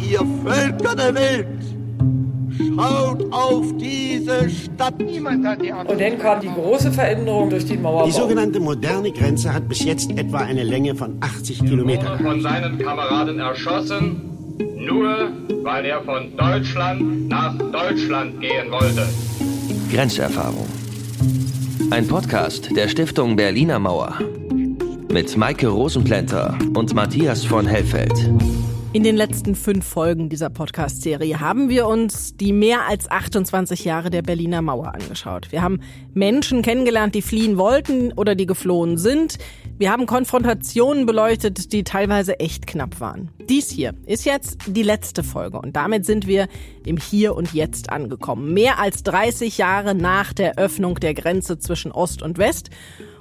Ihr Völker der Welt, schaut auf diese Stadt. Niemand hat die Antwort. Und dann kam die große Veränderung durch den Mauerbau. Die sogenannte moderne Grenze hat bis jetzt etwa eine Länge von 80 Kilometern. von seinen Kameraden erschossen, nur weil er von Deutschland nach Deutschland gehen wollte. Grenzerfahrung. Ein Podcast der Stiftung Berliner Mauer. Mit Maike Rosenplanter und Matthias von Hellfeld. In den letzten fünf Folgen dieser Podcast-Serie haben wir uns die mehr als 28 Jahre der Berliner Mauer angeschaut. Wir haben Menschen kennengelernt, die fliehen wollten oder die geflohen sind. Wir haben Konfrontationen beleuchtet, die teilweise echt knapp waren. Dies hier ist jetzt die letzte Folge und damit sind wir im Hier und Jetzt angekommen. Mehr als 30 Jahre nach der Öffnung der Grenze zwischen Ost und West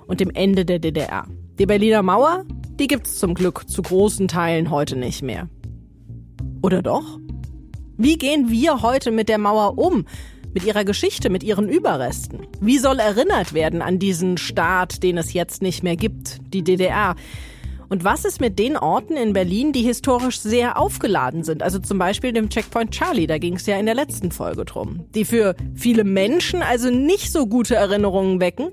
und dem Ende der DDR. Die Berliner Mauer, die gibt's zum Glück zu großen Teilen heute nicht mehr. Oder doch? Wie gehen wir heute mit der Mauer um? Mit ihrer Geschichte, mit ihren Überresten? Wie soll erinnert werden an diesen Staat, den es jetzt nicht mehr gibt, die DDR? Und was ist mit den Orten in Berlin, die historisch sehr aufgeladen sind? Also zum Beispiel dem Checkpoint Charlie, da ging es ja in der letzten Folge drum. Die für viele Menschen also nicht so gute Erinnerungen wecken,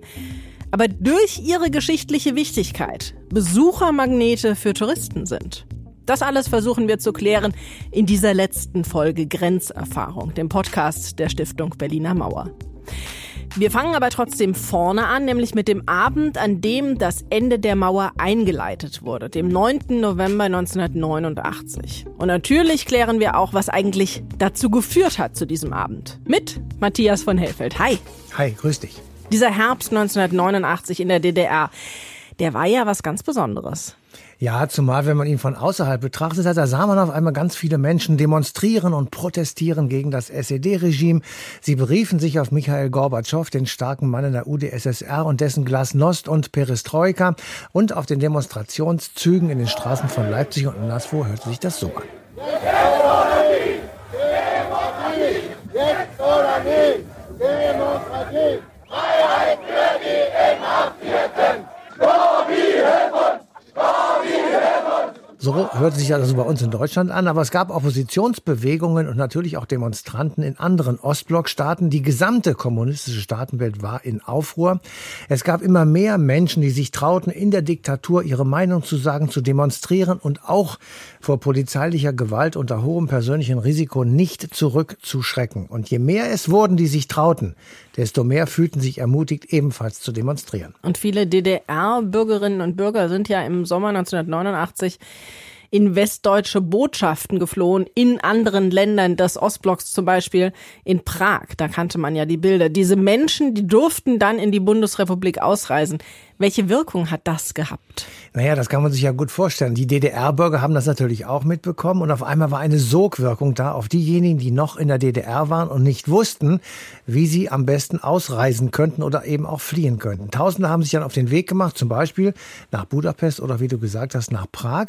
aber durch ihre geschichtliche Wichtigkeit Besuchermagnete für Touristen sind. Das alles versuchen wir zu klären in dieser letzten Folge Grenzerfahrung, dem Podcast der Stiftung Berliner Mauer. Wir fangen aber trotzdem vorne an, nämlich mit dem Abend, an dem das Ende der Mauer eingeleitet wurde, dem 9. November 1989. Und natürlich klären wir auch, was eigentlich dazu geführt hat zu diesem Abend. Mit Matthias von Hellfeld. Hi. Hi, grüß dich. Dieser Herbst 1989 in der DDR, der war ja was ganz Besonderes. Ja, zumal wenn man ihn von außerhalb betrachtet hat, da sah man auf einmal ganz viele Menschen demonstrieren und protestieren gegen das SED-Regime. Sie beriefen sich auf Michael Gorbatschow, den starken Mann in der UdSSR und dessen Glasnost und Perestroika. Und auf den Demonstrationszügen in den Straßen von Leipzig und anderswo hörte sich das so an. Jetzt oder nie, Demokratie, Freiheit für die Inhaftierten, Lobby, Hilfe so hört sich das bei uns in Deutschland an, aber es gab Oppositionsbewegungen und natürlich auch Demonstranten in anderen Ostblockstaaten. Die gesamte kommunistische Staatenwelt war in Aufruhr. Es gab immer mehr Menschen, die sich trauten, in der Diktatur ihre Meinung zu sagen, zu demonstrieren und auch vor polizeilicher Gewalt unter hohem persönlichen Risiko nicht zurückzuschrecken. Und je mehr es wurden, die sich trauten, desto mehr fühlten sich ermutigt, ebenfalls zu demonstrieren. Und viele DDR-Bürgerinnen und Bürger sind ja im Sommer 1989 in westdeutsche Botschaften geflohen, in anderen Ländern des Ostblocks, zum Beispiel in Prag. Da kannte man ja die Bilder. Diese Menschen, die durften dann in die Bundesrepublik ausreisen. Welche Wirkung hat das gehabt? Naja, das kann man sich ja gut vorstellen. Die DDR-Bürger haben das natürlich auch mitbekommen und auf einmal war eine Sogwirkung da auf diejenigen, die noch in der DDR waren und nicht wussten, wie sie am besten ausreisen könnten oder eben auch fliehen könnten. Tausende haben sich dann auf den Weg gemacht, zum Beispiel nach Budapest oder wie du gesagt hast, nach Prag.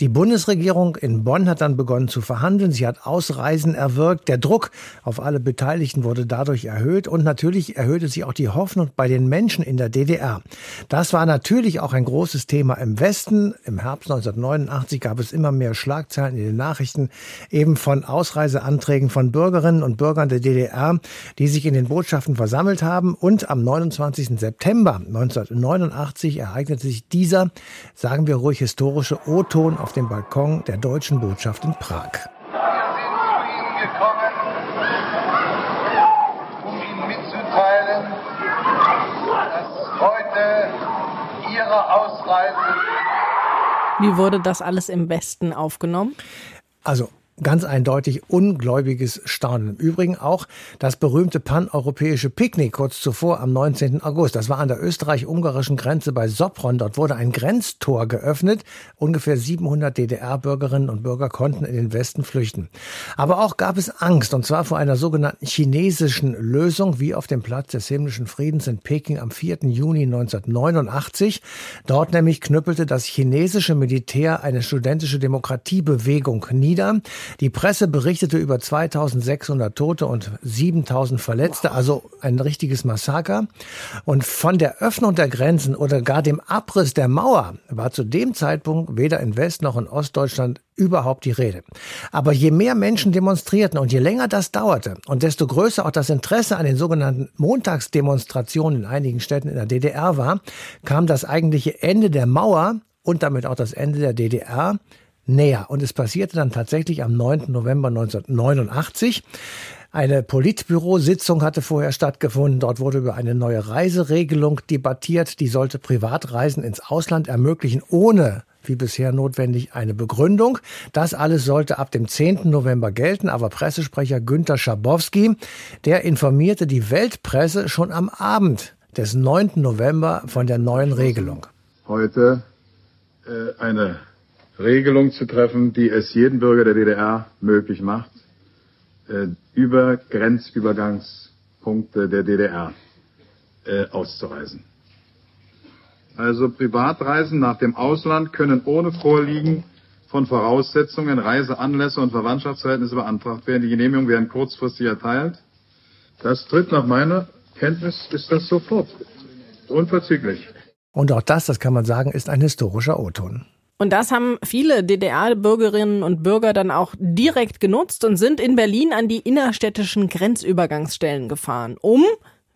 Die Bundesregierung in Bonn hat dann begonnen zu verhandeln. Sie hat Ausreisen erwirkt. Der Druck auf alle Beteiligten wurde dadurch erhöht und natürlich erhöhte sich auch die Hoffnung bei den Menschen in der DDR. Das war natürlich auch ein großes Thema im Westen. Im Herbst 1989 gab es immer mehr Schlagzeilen in den Nachrichten eben von Ausreiseanträgen von Bürgerinnen und Bürgern der DDR, die sich in den Botschaften versammelt haben. Und am 29. September 1989 ereignete sich dieser, sagen wir ruhig, historische O-Ton auf dem Balkon der deutschen Botschaft in Prag. Wie wurde das alles im Westen aufgenommen? Also ganz eindeutig ungläubiges Staunen. Im Übrigen auch das berühmte paneuropäische Picknick kurz zuvor am 19. August. Das war an der österreich-ungarischen Grenze bei Sopron. Dort wurde ein Grenztor geöffnet. Ungefähr 700 DDR-Bürgerinnen und Bürger konnten in den Westen flüchten. Aber auch gab es Angst, und zwar vor einer sogenannten chinesischen Lösung, wie auf dem Platz des himmlischen Friedens in Peking am 4. Juni 1989. Dort nämlich knüppelte das chinesische Militär eine studentische Demokratiebewegung nieder. Die Presse berichtete über 2600 Tote und 7000 Verletzte, also ein richtiges Massaker. Und von der Öffnung der Grenzen oder gar dem Abriss der Mauer war zu dem Zeitpunkt weder in West- noch in Ostdeutschland überhaupt die Rede. Aber je mehr Menschen demonstrierten und je länger das dauerte und desto größer auch das Interesse an den sogenannten Montagsdemonstrationen in einigen Städten in der DDR war, kam das eigentliche Ende der Mauer und damit auch das Ende der DDR näher. Und es passierte dann tatsächlich am 9. November 1989. Eine Politbürositzung hatte vorher stattgefunden. Dort wurde über eine neue Reiseregelung debattiert. Die sollte Privatreisen ins Ausland ermöglichen, ohne wie bisher notwendig eine Begründung. Das alles sollte ab dem 10. November gelten, aber Pressesprecher Günter Schabowski, der informierte die Weltpresse schon am Abend des 9. November von der neuen Regelung. Heute äh, eine Regelung zu treffen, die es jedem Bürger der DDR möglich macht, äh, über Grenzübergangspunkte der DDR äh, auszureisen. Also Privatreisen nach dem Ausland können ohne Vorliegen von Voraussetzungen, Reiseanlässe und Verwandtschaftsverhältnisse beantragt werden. Die Genehmigungen werden kurzfristig erteilt. Das tritt nach meiner Kenntnis ist das sofort. Unverzüglich. Und auch das, das kann man sagen, ist ein historischer O-Ton. Und das haben viele DDR-Bürgerinnen und Bürger dann auch direkt genutzt und sind in Berlin an die innerstädtischen Grenzübergangsstellen gefahren, um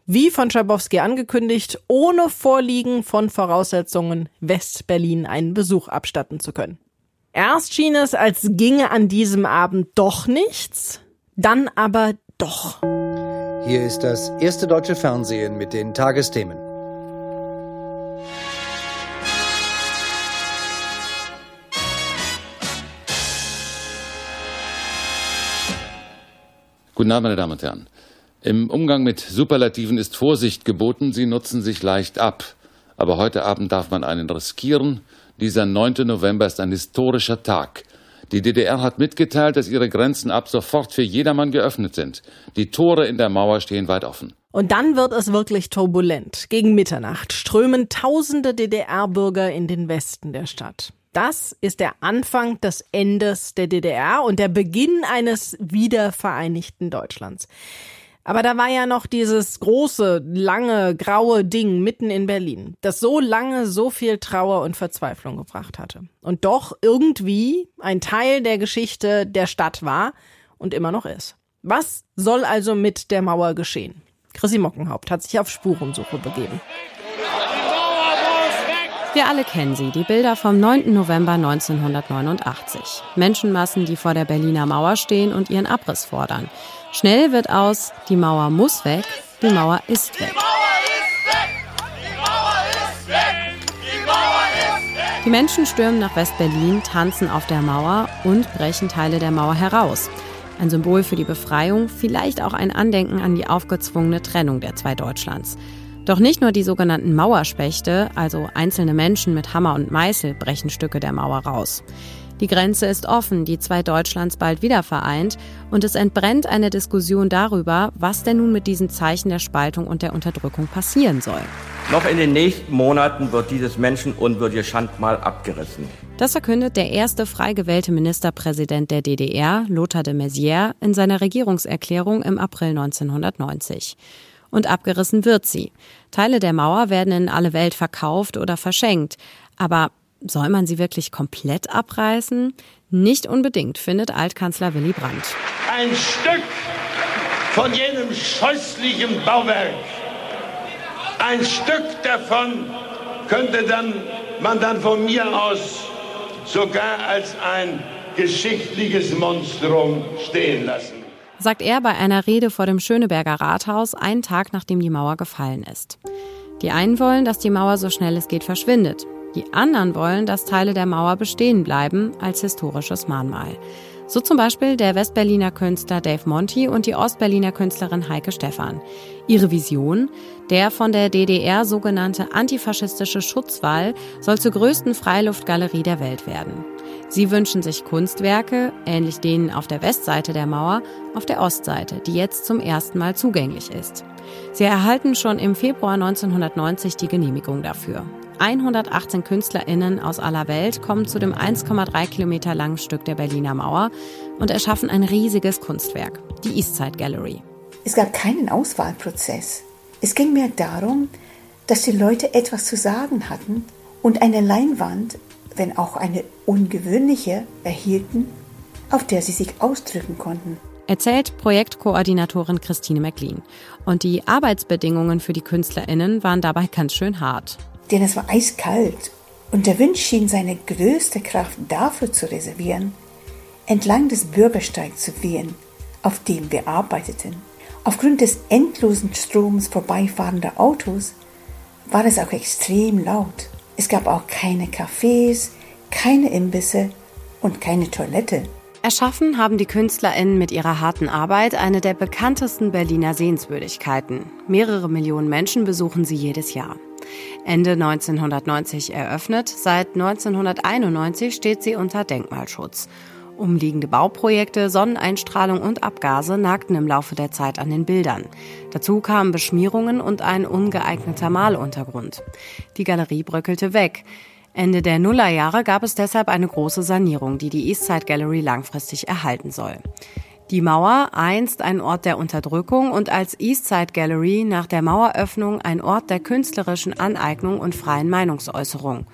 wie von Schabowski angekündigt, ohne Vorliegen von Voraussetzungen West-Berlin einen Besuch abstatten zu können. Erst schien es, als ginge an diesem Abend doch nichts, dann aber doch. Hier ist das erste deutsche Fernsehen mit den Tagesthemen. Guten Abend, meine Damen und Herren. Im Umgang mit Superlativen ist Vorsicht geboten, sie nutzen sich leicht ab. Aber heute Abend darf man einen riskieren. Dieser 9. November ist ein historischer Tag. Die DDR hat mitgeteilt, dass ihre Grenzen ab sofort für jedermann geöffnet sind. Die Tore in der Mauer stehen weit offen. Und dann wird es wirklich turbulent. Gegen Mitternacht strömen tausende DDR-Bürger in den Westen der Stadt. Das ist der Anfang des Endes der DDR und der Beginn eines wiedervereinigten Deutschlands. Aber da war ja noch dieses große, lange, graue Ding mitten in Berlin, das so lange so viel Trauer und Verzweiflung gebracht hatte. Und doch irgendwie ein Teil der Geschichte der Stadt war und immer noch ist. Was soll also mit der Mauer geschehen? Chrissy Mockenhaupt hat sich auf Spurensuche begeben. Wir alle kennen sie, die Bilder vom 9. November 1989. Menschenmassen, die vor der Berliner Mauer stehen und ihren Abriss fordern. Schnell wird aus, die Mauer muss weg, die Mauer ist weg. Die Menschen stürmen nach West-Berlin, tanzen auf der Mauer und brechen Teile der Mauer heraus. Ein Symbol für die Befreiung, vielleicht auch ein Andenken an die aufgezwungene Trennung der zwei Deutschlands. Doch nicht nur die sogenannten Mauerspechte, also einzelne Menschen mit Hammer und Meißel, brechen Stücke der Mauer raus. Die Grenze ist offen, die zwei Deutschlands bald wieder vereint und es entbrennt eine Diskussion darüber, was denn nun mit diesen Zeichen der Spaltung und der Unterdrückung passieren soll. Noch in den nächsten Monaten wird dieses menschenunwürdige Schandmal abgerissen. Das verkündet der erste frei gewählte Ministerpräsident der DDR, Lothar de Maizière, in seiner Regierungserklärung im April 1990 und abgerissen wird sie. Teile der Mauer werden in alle Welt verkauft oder verschenkt. Aber soll man sie wirklich komplett abreißen? Nicht unbedingt, findet Altkanzler Willy Brandt. Ein Stück von jenem scheußlichen Bauwerk, ein Stück davon könnte dann, man dann von mir aus sogar als ein geschichtliches Monstrum stehen lassen. Sagt er bei einer Rede vor dem Schöneberger Rathaus, einen Tag nachdem die Mauer gefallen ist. Die einen wollen, dass die Mauer so schnell es geht verschwindet. Die anderen wollen, dass Teile der Mauer bestehen bleiben als historisches Mahnmal. So zum Beispiel der Westberliner Künstler Dave Monti und die Ostberliner Künstlerin Heike Stephan. Ihre Vision? Der von der DDR sogenannte antifaschistische Schutzwall soll zur größten Freiluftgalerie der Welt werden. Sie wünschen sich Kunstwerke, ähnlich denen auf der Westseite der Mauer, auf der Ostseite, die jetzt zum ersten Mal zugänglich ist. Sie erhalten schon im Februar 1990 die Genehmigung dafür. 118 KünstlerInnen aus aller Welt kommen zu dem 1,3 Kilometer langen Stück der Berliner Mauer und erschaffen ein riesiges Kunstwerk, die Eastside Gallery. Es gab keinen Auswahlprozess. Es ging mehr darum, dass die Leute etwas zu sagen hatten und eine Leinwand, wenn auch eine ungewöhnliche, erhielten, auf der sie sich ausdrücken konnten. Erzählt Projektkoordinatorin Christine McLean. Und die Arbeitsbedingungen für die KünstlerInnen waren dabei ganz schön hart. Denn es war eiskalt und der Wind schien seine größte Kraft dafür zu reservieren, entlang des Bürgersteigs zu wehen, auf dem wir arbeiteten. Aufgrund des endlosen Stroms vorbeifahrender Autos war es auch extrem laut. Es gab auch keine Cafés, keine Imbisse und keine Toilette. Erschaffen haben die KünstlerInnen mit ihrer harten Arbeit eine der bekanntesten Berliner Sehenswürdigkeiten. Mehrere Millionen Menschen besuchen sie jedes Jahr. Ende 1990 eröffnet, seit 1991 steht sie unter Denkmalschutz. Umliegende Bauprojekte, Sonneneinstrahlung und Abgase nagten im Laufe der Zeit an den Bildern. Dazu kamen Beschmierungen und ein ungeeigneter Maluntergrund. Die Galerie bröckelte weg. Ende der Nullerjahre gab es deshalb eine große Sanierung, die die Eastside Gallery langfristig erhalten soll. Die Mauer, einst ein Ort der Unterdrückung und als Eastside Gallery nach der Maueröffnung ein Ort der künstlerischen Aneignung und freien Meinungsäußerung.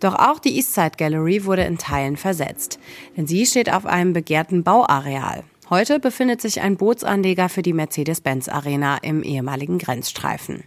Doch auch die Eastside Gallery wurde in Teilen versetzt, denn sie steht auf einem begehrten Bauareal. Heute befindet sich ein Bootsanleger für die Mercedes-Benz Arena im ehemaligen Grenzstreifen.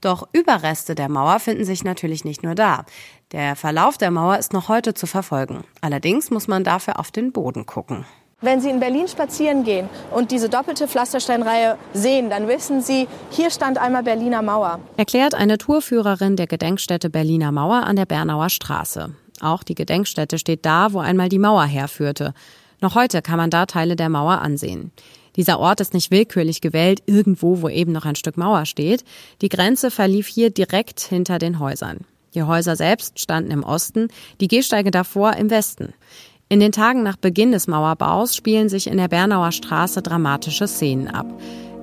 Doch Überreste der Mauer finden sich natürlich nicht nur da. Der Verlauf der Mauer ist noch heute zu verfolgen. Allerdings muss man dafür auf den Boden gucken. Wenn Sie in Berlin spazieren gehen und diese doppelte Pflastersteinreihe sehen, dann wissen Sie, hier stand einmal Berliner Mauer. Erklärt eine Tourführerin der Gedenkstätte Berliner Mauer an der Bernauer Straße. Auch die Gedenkstätte steht da, wo einmal die Mauer herführte. Noch heute kann man da Teile der Mauer ansehen. Dieser Ort ist nicht willkürlich gewählt, irgendwo, wo eben noch ein Stück Mauer steht. Die Grenze verlief hier direkt hinter den Häusern. Die Häuser selbst standen im Osten, die Gehsteige davor im Westen. In den Tagen nach Beginn des Mauerbaus spielen sich in der Bernauer Straße dramatische Szenen ab.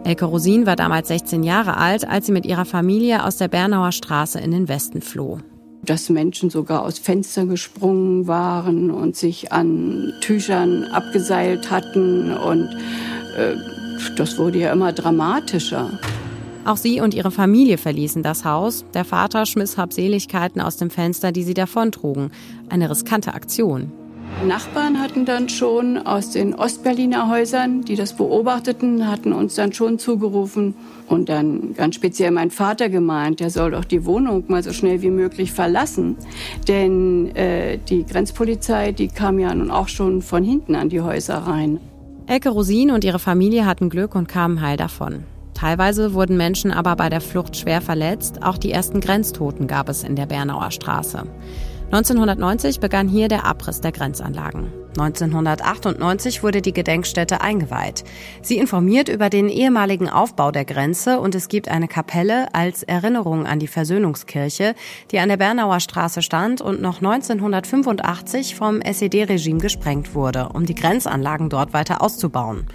Elke Rosin war damals 16 Jahre alt, als sie mit ihrer Familie aus der Bernauer Straße in den Westen floh. Dass Menschen sogar aus Fenster gesprungen waren und sich an Tüchern abgeseilt hatten und äh, das wurde ja immer dramatischer. Auch sie und ihre Familie verließen das Haus. Der Vater schmiss Habseligkeiten aus dem Fenster, die sie davontrugen. Eine riskante Aktion. Nachbarn hatten dann schon aus den Ostberliner Häusern, die das beobachteten, hatten uns dann schon zugerufen und dann ganz speziell mein Vater gemeint, der soll doch die Wohnung mal so schnell wie möglich verlassen, denn äh, die Grenzpolizei, die kam ja nun auch schon von hinten an die Häuser rein. Elke Rosin und ihre Familie hatten Glück und kamen heil davon. Teilweise wurden Menschen aber bei der Flucht schwer verletzt. Auch die ersten Grenztoten gab es in der Bernauer Straße. 1990 begann hier der Abriss der Grenzanlagen. 1998 wurde die Gedenkstätte eingeweiht. Sie informiert über den ehemaligen Aufbau der Grenze und es gibt eine Kapelle als Erinnerung an die Versöhnungskirche, die an der Bernauer Straße stand und noch 1985 vom SED-Regime gesprengt wurde, um die Grenzanlagen dort weiter auszubauen.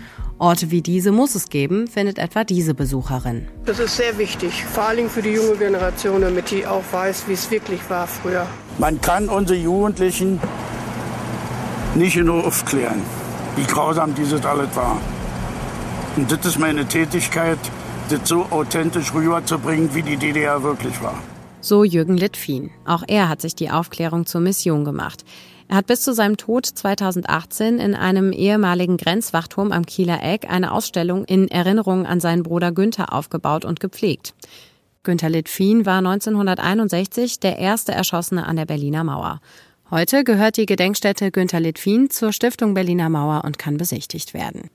Orte wie diese muss es geben, findet etwa diese Besucherin. Das ist sehr wichtig, vor allem für die junge Generation, damit die auch weiß, wie es wirklich war früher. Man kann unsere Jugendlichen nicht nur aufklären, wie grausam dieses alles war. Und das ist meine Tätigkeit, das so authentisch rüberzubringen, wie die DDR wirklich war. So Jürgen Littfien. Auch er hat sich die Aufklärung zur Mission gemacht. Er hat bis zu seinem Tod 2018 in einem ehemaligen Grenzwachturm am Kieler Eck eine Ausstellung in Erinnerung an seinen Bruder Günther aufgebaut und gepflegt. Günther Litfin war 1961 der erste Erschossene an der Berliner Mauer. Heute gehört die Gedenkstätte Günther Litfin zur Stiftung Berliner Mauer und kann besichtigt werden.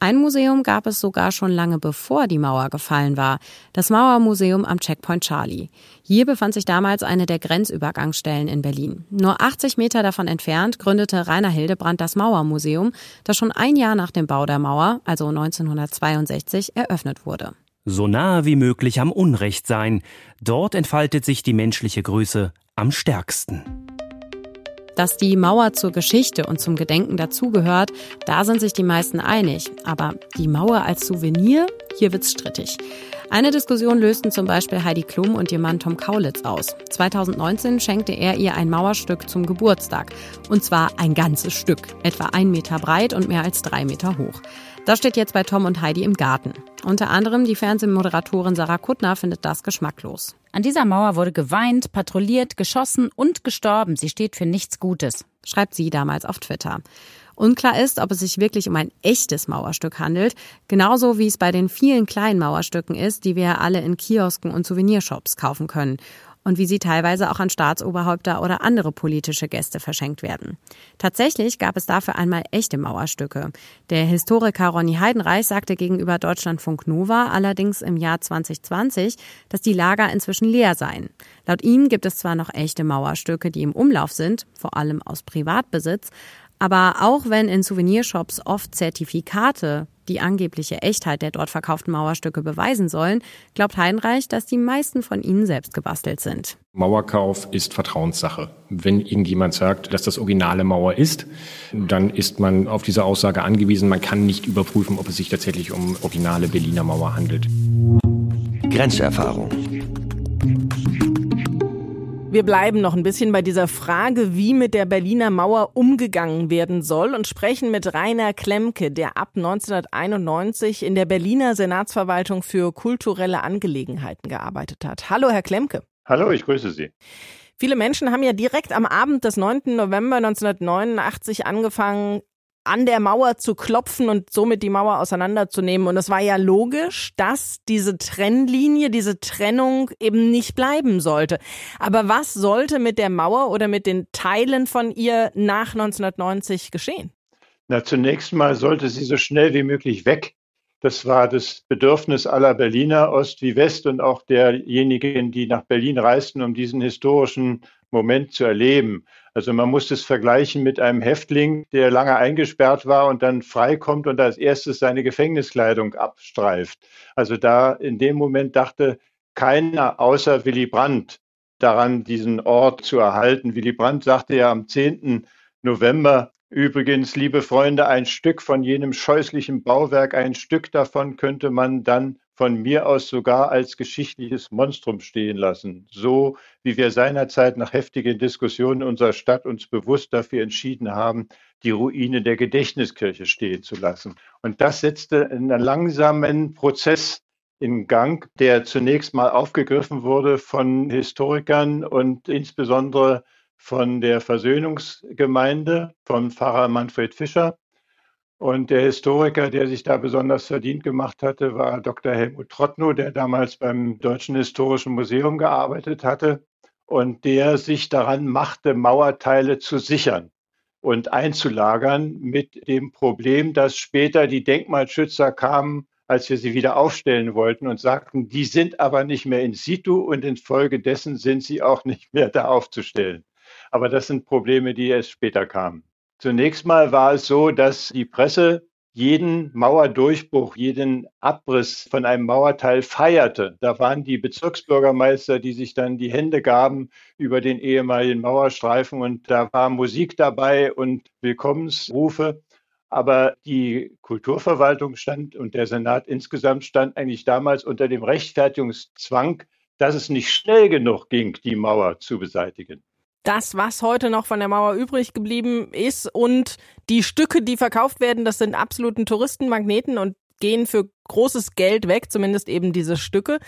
Ein Museum gab es sogar schon lange bevor die Mauer gefallen war, das Mauermuseum am Checkpoint Charlie. Hier befand sich damals eine der Grenzübergangsstellen in Berlin. Nur 80 Meter davon entfernt gründete Rainer Hildebrand das Mauermuseum, das schon ein Jahr nach dem Bau der Mauer, also 1962, eröffnet wurde. So nahe wie möglich am Unrecht sein, dort entfaltet sich die menschliche Größe am stärksten. Dass die Mauer zur Geschichte und zum Gedenken dazugehört, da sind sich die meisten einig. Aber die Mauer als Souvenir, hier wird's strittig. Eine Diskussion lösten zum Beispiel Heidi Klum und ihr Mann Tom Kaulitz aus. 2019 schenkte er ihr ein Mauerstück zum Geburtstag. Und zwar ein ganzes Stück, etwa ein Meter breit und mehr als drei Meter hoch. Das steht jetzt bei Tom und Heidi im Garten. Unter anderem die Fernsehmoderatorin Sarah Kuttner findet das geschmacklos. An dieser Mauer wurde geweint, patrouilliert, geschossen und gestorben. Sie steht für nichts Gutes, schreibt sie damals auf Twitter. Unklar ist, ob es sich wirklich um ein echtes Mauerstück handelt, genauso wie es bei den vielen kleinen Mauerstücken ist, die wir alle in Kiosken und Souvenirshops kaufen können und wie sie teilweise auch an Staatsoberhäupter oder andere politische Gäste verschenkt werden. Tatsächlich gab es dafür einmal echte Mauerstücke. Der Historiker Ronny Heidenreich sagte gegenüber Deutschlandfunk Nova allerdings im Jahr 2020, dass die Lager inzwischen leer seien. Laut ihm gibt es zwar noch echte Mauerstücke, die im Umlauf sind, vor allem aus Privatbesitz, aber auch wenn in Souvenirshops oft Zertifikate die angebliche Echtheit der dort verkauften Mauerstücke beweisen sollen, glaubt Heinreich, dass die meisten von ihnen selbst gebastelt sind. Mauerkauf ist Vertrauenssache. Wenn irgendjemand sagt, dass das originale Mauer ist, dann ist man auf diese Aussage angewiesen. Man kann nicht überprüfen, ob es sich tatsächlich um originale Berliner Mauer handelt. Grenzerfahrung. Wir bleiben noch ein bisschen bei dieser Frage, wie mit der Berliner Mauer umgegangen werden soll und sprechen mit Rainer Klemke, der ab 1991 in der Berliner Senatsverwaltung für kulturelle Angelegenheiten gearbeitet hat. Hallo, Herr Klemke. Hallo, ich grüße Sie. Viele Menschen haben ja direkt am Abend des 9. November 1989 angefangen, an der Mauer zu klopfen und somit die Mauer auseinanderzunehmen. Und es war ja logisch, dass diese Trennlinie, diese Trennung eben nicht bleiben sollte. Aber was sollte mit der Mauer oder mit den Teilen von ihr nach 1990 geschehen? Na, zunächst mal sollte sie so schnell wie möglich weg. Das war das Bedürfnis aller Berliner, Ost wie West und auch derjenigen, die nach Berlin reisten, um diesen historischen Moment zu erleben. Also man muss es vergleichen mit einem Häftling, der lange eingesperrt war und dann freikommt und als erstes seine Gefängniskleidung abstreift. Also da in dem Moment dachte keiner außer Willy Brandt daran, diesen Ort zu erhalten. Willy Brandt sagte ja am 10. November übrigens, liebe Freunde, ein Stück von jenem scheußlichen Bauwerk, ein Stück davon könnte man dann von mir aus sogar als geschichtliches Monstrum stehen lassen, so wie wir seinerzeit nach heftigen Diskussionen unserer Stadt uns bewusst dafür entschieden haben, die Ruine der Gedächtniskirche stehen zu lassen. Und das setzte einen langsamen Prozess in Gang, der zunächst mal aufgegriffen wurde von Historikern und insbesondere von der Versöhnungsgemeinde, von Pfarrer Manfred Fischer, und der Historiker, der sich da besonders verdient gemacht hatte, war Dr. Helmut Trottnow, der damals beim Deutschen Historischen Museum gearbeitet hatte und der sich daran machte, Mauerteile zu sichern und einzulagern mit dem Problem, dass später die Denkmalschützer kamen, als wir sie wieder aufstellen wollten und sagten, die sind aber nicht mehr in situ und infolgedessen sind sie auch nicht mehr da aufzustellen. Aber das sind Probleme, die erst später kamen. Zunächst mal war es so, dass die Presse jeden Mauerdurchbruch, jeden Abriss von einem Mauerteil feierte. Da waren die Bezirksbürgermeister, die sich dann die Hände gaben über den ehemaligen Mauerstreifen und da war Musik dabei und Willkommensrufe. Aber die Kulturverwaltung stand und der Senat insgesamt stand eigentlich damals unter dem Rechtfertigungszwang, dass es nicht schnell genug ging, die Mauer zu beseitigen das, was heute noch von der Mauer übrig geblieben ist und die Stücke, die verkauft werden, das sind absoluten Touristenmagneten und gehen für großes Geld weg, zumindest eben diese Stücke.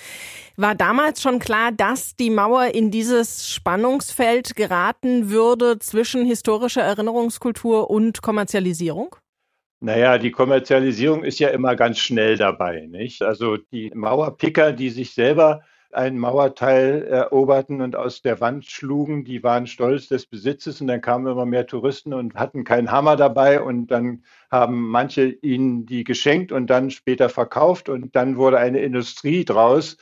War damals schon klar, dass die Mauer in dieses Spannungsfeld geraten würde zwischen historischer Erinnerungskultur und Kommerzialisierung? Naja, die Kommerzialisierung ist ja immer ganz schnell dabei, nicht? Also die Mauerpicker, die sich selber ein Mauerteil eroberten und aus der Wand schlugen. Die waren stolz des Besitzes und dann kamen immer mehr Touristen und hatten keinen Hammer dabei und dann haben manche ihnen die geschenkt und dann später verkauft und dann wurde eine Industrie draus.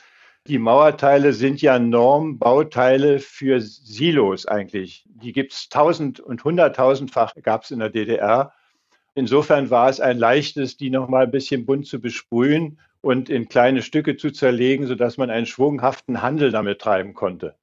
Die Mauerteile sind ja Normbauteile für Silos eigentlich. Die gibt es tausend und hunderttausendfach gab es in der DDR. Insofern war es ein leichtes, die noch mal ein bisschen bunt zu besprühen und in kleine Stücke zu zerlegen, sodass man einen schwunghaften Handel damit treiben konnte.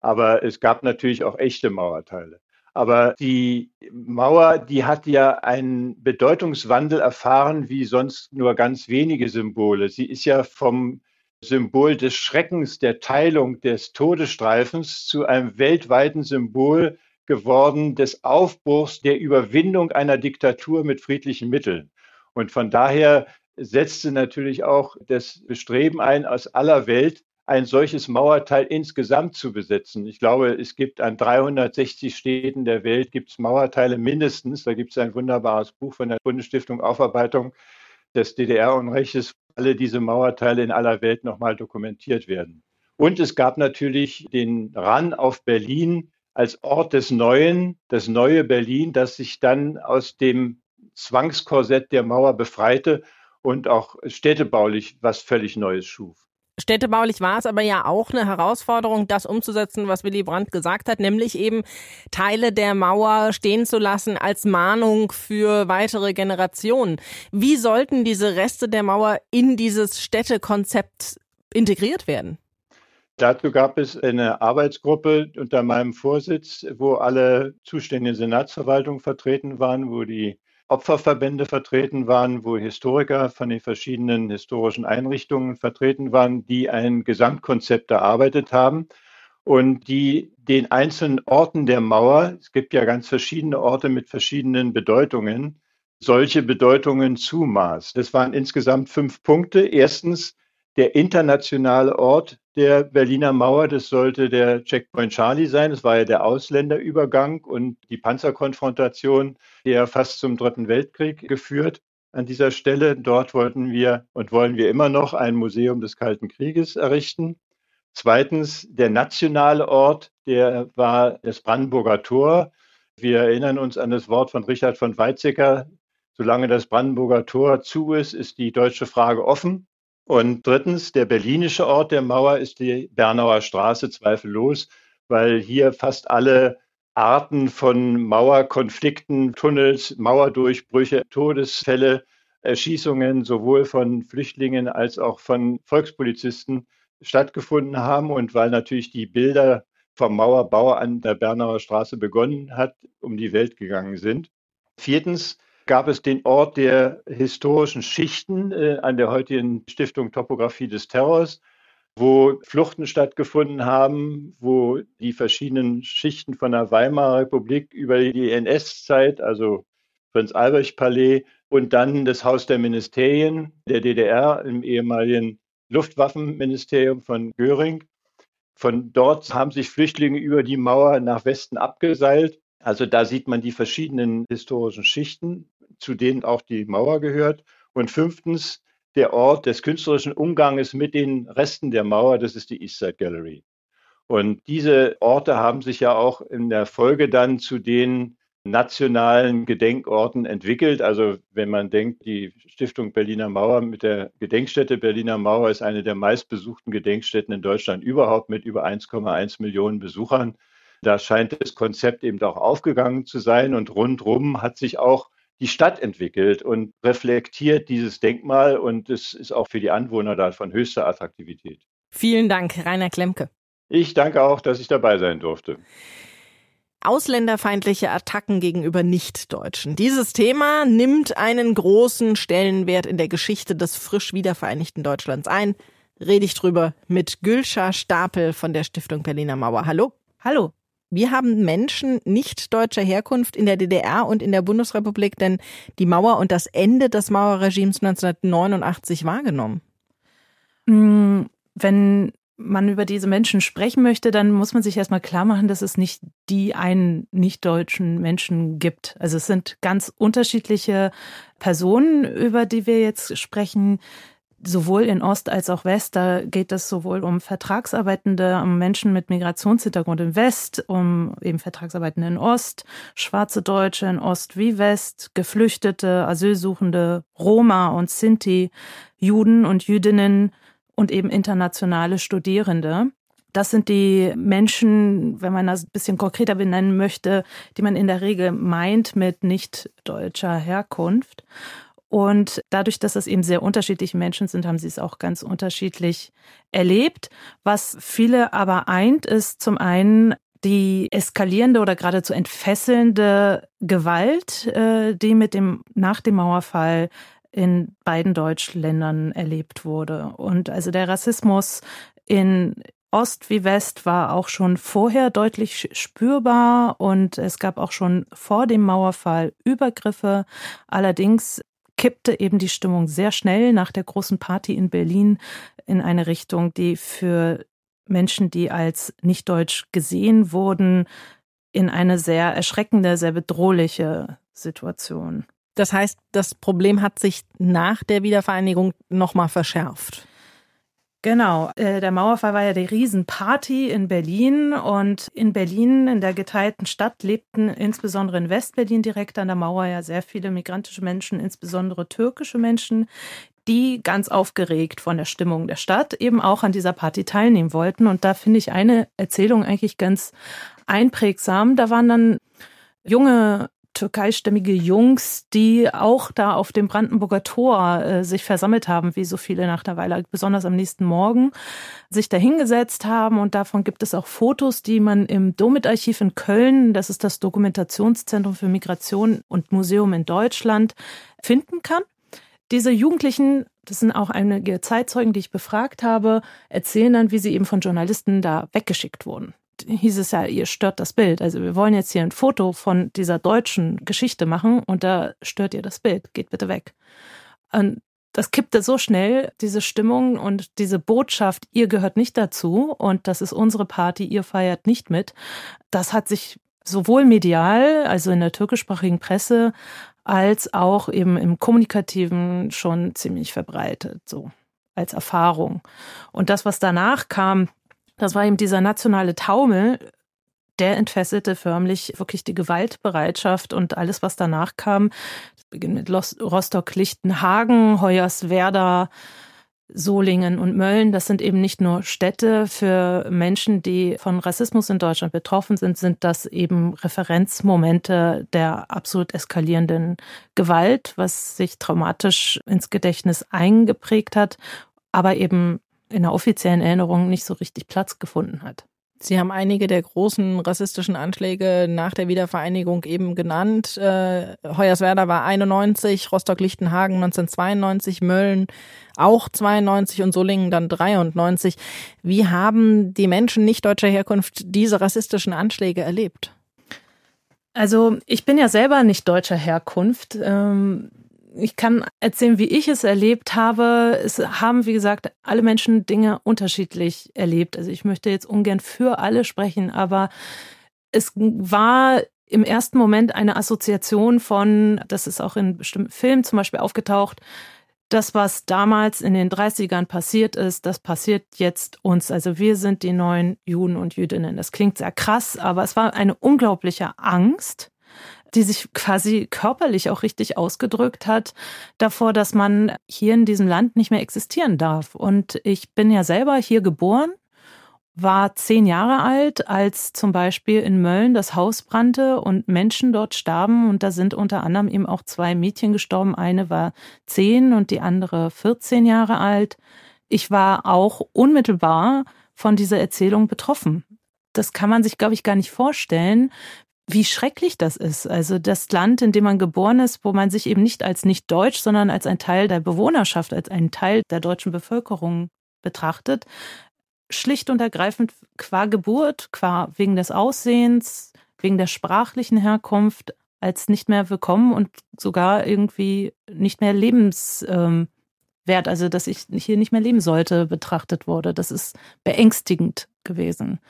Aber es gab natürlich auch echte Mauerteile. Aber die Mauer, die hat ja einen Bedeutungswandel erfahren wie sonst nur ganz wenige Symbole. Sie ist ja vom Symbol des Schreckens, der Teilung, des Todesstreifens zu einem weltweiten Symbol geworden des Aufbruchs, der Überwindung einer Diktatur mit friedlichen Mitteln. Und von daher setzte natürlich auch das Bestreben ein, aus aller Welt ein solches Mauerteil insgesamt zu besetzen. Ich glaube, es gibt an 360 Städten der Welt gibt's Mauerteile mindestens. Da gibt es ein wunderbares Buch von der Bundesstiftung Aufarbeitung des DDR-Unrechtes, alle diese Mauerteile in aller Welt nochmal dokumentiert werden. Und es gab natürlich den Ran auf Berlin als Ort des Neuen, das neue Berlin, das sich dann aus dem Zwangskorsett der Mauer befreite und auch städtebaulich was völlig Neues schuf. Städtebaulich war es aber ja auch eine Herausforderung, das umzusetzen, was Willy Brandt gesagt hat, nämlich eben Teile der Mauer stehen zu lassen als Mahnung für weitere Generationen. Wie sollten diese Reste der Mauer in dieses Städtekonzept integriert werden? Dazu gab es eine Arbeitsgruppe unter meinem Vorsitz, wo alle zuständigen Senatsverwaltungen vertreten waren, wo die Opferverbände vertreten waren, wo Historiker von den verschiedenen historischen Einrichtungen vertreten waren, die ein Gesamtkonzept erarbeitet haben und die den einzelnen Orten der Mauer, es gibt ja ganz verschiedene Orte mit verschiedenen Bedeutungen, solche Bedeutungen zumaß. Das waren insgesamt fünf Punkte. Erstens der internationale Ort der Berliner Mauer, das sollte der Checkpoint Charlie sein. Das war ja der Ausländerübergang und die Panzerkonfrontation, der fast zum Dritten Weltkrieg geführt. An dieser Stelle, dort wollten wir und wollen wir immer noch ein Museum des Kalten Krieges errichten. Zweitens, der nationale Ort, der war das Brandenburger Tor. Wir erinnern uns an das Wort von Richard von Weizsäcker. Solange das Brandenburger Tor zu ist, ist die deutsche Frage offen. Und drittens, der berlinische Ort der Mauer ist die Bernauer Straße, zweifellos, weil hier fast alle Arten von Mauerkonflikten, Tunnels, Mauerdurchbrüche, Todesfälle, Erschießungen sowohl von Flüchtlingen als auch von Volkspolizisten stattgefunden haben und weil natürlich die Bilder vom Mauerbau an der Bernauer Straße begonnen hat, um die Welt gegangen sind. Viertens, gab es den Ort der historischen Schichten äh, an der heutigen Stiftung Topographie des Terrors, wo Fluchten stattgefunden haben, wo die verschiedenen Schichten von der Weimarer Republik über die NS-Zeit, also Prinz-Albrecht-Palais und dann das Haus der Ministerien der DDR im ehemaligen Luftwaffenministerium von Göring. Von dort haben sich Flüchtlinge über die Mauer nach Westen abgeseilt. Also da sieht man die verschiedenen historischen Schichten zu denen auch die Mauer gehört. Und fünftens der Ort des künstlerischen Umganges mit den Resten der Mauer, das ist die East Side Gallery. Und diese Orte haben sich ja auch in der Folge dann zu den nationalen Gedenkorten entwickelt. Also wenn man denkt, die Stiftung Berliner Mauer mit der Gedenkstätte Berliner Mauer ist eine der meistbesuchten Gedenkstätten in Deutschland überhaupt mit über 1,1 Millionen Besuchern. Da scheint das Konzept eben auch aufgegangen zu sein und rundrum hat sich auch die Stadt entwickelt und reflektiert dieses Denkmal und es ist auch für die Anwohner da von höchster Attraktivität. Vielen Dank, Rainer Klemke. Ich danke auch, dass ich dabei sein durfte. Ausländerfeindliche Attacken gegenüber Nichtdeutschen. Dieses Thema nimmt einen großen Stellenwert in der Geschichte des frisch wiedervereinigten Deutschlands ein. Rede ich drüber mit Gülscha Stapel von der Stiftung Berliner Mauer. Hallo. Hallo. Wie haben Menschen nicht deutscher Herkunft in der DDR und in der Bundesrepublik denn die Mauer und das Ende des Mauerregimes 1989 wahrgenommen? Mm, wenn man über diese Menschen sprechen möchte, dann muss man sich erstmal klar machen, dass es nicht die einen nicht-deutschen Menschen gibt. Also es sind ganz unterschiedliche Personen, über die wir jetzt sprechen sowohl in Ost als auch West, da geht es sowohl um Vertragsarbeitende, um Menschen mit Migrationshintergrund in West, um eben Vertragsarbeitende in Ost, schwarze Deutsche in Ost wie West, Geflüchtete, Asylsuchende, Roma und Sinti, Juden und Jüdinnen und eben internationale Studierende. Das sind die Menschen, wenn man das ein bisschen konkreter benennen möchte, die man in der Regel meint mit nicht deutscher Herkunft. Und dadurch, dass es eben sehr unterschiedliche Menschen sind, haben sie es auch ganz unterschiedlich erlebt. Was viele aber eint, ist zum einen die eskalierende oder geradezu entfesselnde Gewalt, äh, die mit dem nach dem Mauerfall in beiden Deutschländern erlebt wurde. Und also der Rassismus in Ost wie West war auch schon vorher deutlich spürbar und es gab auch schon vor dem Mauerfall Übergriffe. Allerdings kippte eben die Stimmung sehr schnell nach der großen Party in Berlin in eine Richtung, die für Menschen, die als nicht deutsch gesehen wurden, in eine sehr erschreckende, sehr bedrohliche Situation. Das heißt, das Problem hat sich nach der Wiedervereinigung nochmal verschärft. Genau, äh, der Mauerfall war ja die Riesenparty in Berlin und in Berlin, in der geteilten Stadt, lebten insbesondere in Westberlin direkt an der Mauer ja sehr viele migrantische Menschen, insbesondere türkische Menschen, die ganz aufgeregt von der Stimmung der Stadt eben auch an dieser Party teilnehmen wollten. Und da finde ich eine Erzählung eigentlich ganz einprägsam. Da waren dann junge türkeistämmige Jungs, die auch da auf dem Brandenburger Tor äh, sich versammelt haben, wie so viele nach der Weile, besonders am nächsten Morgen, sich da hingesetzt haben. Und davon gibt es auch Fotos, die man im Domit-Archiv in Köln, das ist das Dokumentationszentrum für Migration und Museum in Deutschland, finden kann. Diese Jugendlichen, das sind auch einige Zeitzeugen, die ich befragt habe, erzählen dann, wie sie eben von Journalisten da weggeschickt wurden hieß es ja, ihr stört das Bild. Also wir wollen jetzt hier ein Foto von dieser deutschen Geschichte machen und da stört ihr das Bild. Geht bitte weg. Und das kippte so schnell, diese Stimmung und diese Botschaft, ihr gehört nicht dazu und das ist unsere Party, ihr feiert nicht mit. Das hat sich sowohl medial, also in der türkischsprachigen Presse, als auch eben im Kommunikativen schon ziemlich verbreitet, so als Erfahrung. Und das, was danach kam, das war eben dieser nationale Taumel, der entfesselte förmlich wirklich die Gewaltbereitschaft und alles, was danach kam. Das beginnt mit Rostock-Lichtenhagen, Hoyerswerda, Solingen und Mölln, das sind eben nicht nur Städte für Menschen, die von Rassismus in Deutschland betroffen sind, sind das eben Referenzmomente der absolut eskalierenden Gewalt, was sich traumatisch ins Gedächtnis eingeprägt hat, aber eben in der offiziellen Erinnerung nicht so richtig Platz gefunden hat. Sie haben einige der großen rassistischen Anschläge nach der Wiedervereinigung eben genannt. Äh, Hoyerswerda war 91, Rostock-Lichtenhagen 1992, Mölln auch 92 und Solingen dann 93. Wie haben die Menschen nicht deutscher Herkunft diese rassistischen Anschläge erlebt? Also ich bin ja selber nicht deutscher Herkunft. Ähm, ich kann erzählen, wie ich es erlebt habe. Es haben, wie gesagt, alle Menschen Dinge unterschiedlich erlebt. Also ich möchte jetzt ungern für alle sprechen, aber es war im ersten Moment eine Assoziation von, das ist auch in bestimmten Filmen zum Beispiel aufgetaucht, das, was damals in den 30ern passiert ist, das passiert jetzt uns. Also wir sind die neuen Juden und Jüdinnen. Das klingt sehr krass, aber es war eine unglaubliche Angst die sich quasi körperlich auch richtig ausgedrückt hat, davor, dass man hier in diesem Land nicht mehr existieren darf. Und ich bin ja selber hier geboren, war zehn Jahre alt, als zum Beispiel in Mölln das Haus brannte und Menschen dort starben. Und da sind unter anderem eben auch zwei Mädchen gestorben. Eine war zehn und die andere 14 Jahre alt. Ich war auch unmittelbar von dieser Erzählung betroffen. Das kann man sich, glaube ich, gar nicht vorstellen, wie schrecklich das ist. Also das Land, in dem man geboren ist, wo man sich eben nicht als nicht deutsch, sondern als ein Teil der Bewohnerschaft, als einen Teil der deutschen Bevölkerung betrachtet, schlicht und ergreifend qua Geburt, qua wegen des Aussehens, wegen der sprachlichen Herkunft als nicht mehr willkommen und sogar irgendwie nicht mehr lebenswert, ähm, also dass ich hier nicht mehr leben sollte, betrachtet wurde. Das ist beängstigend gewesen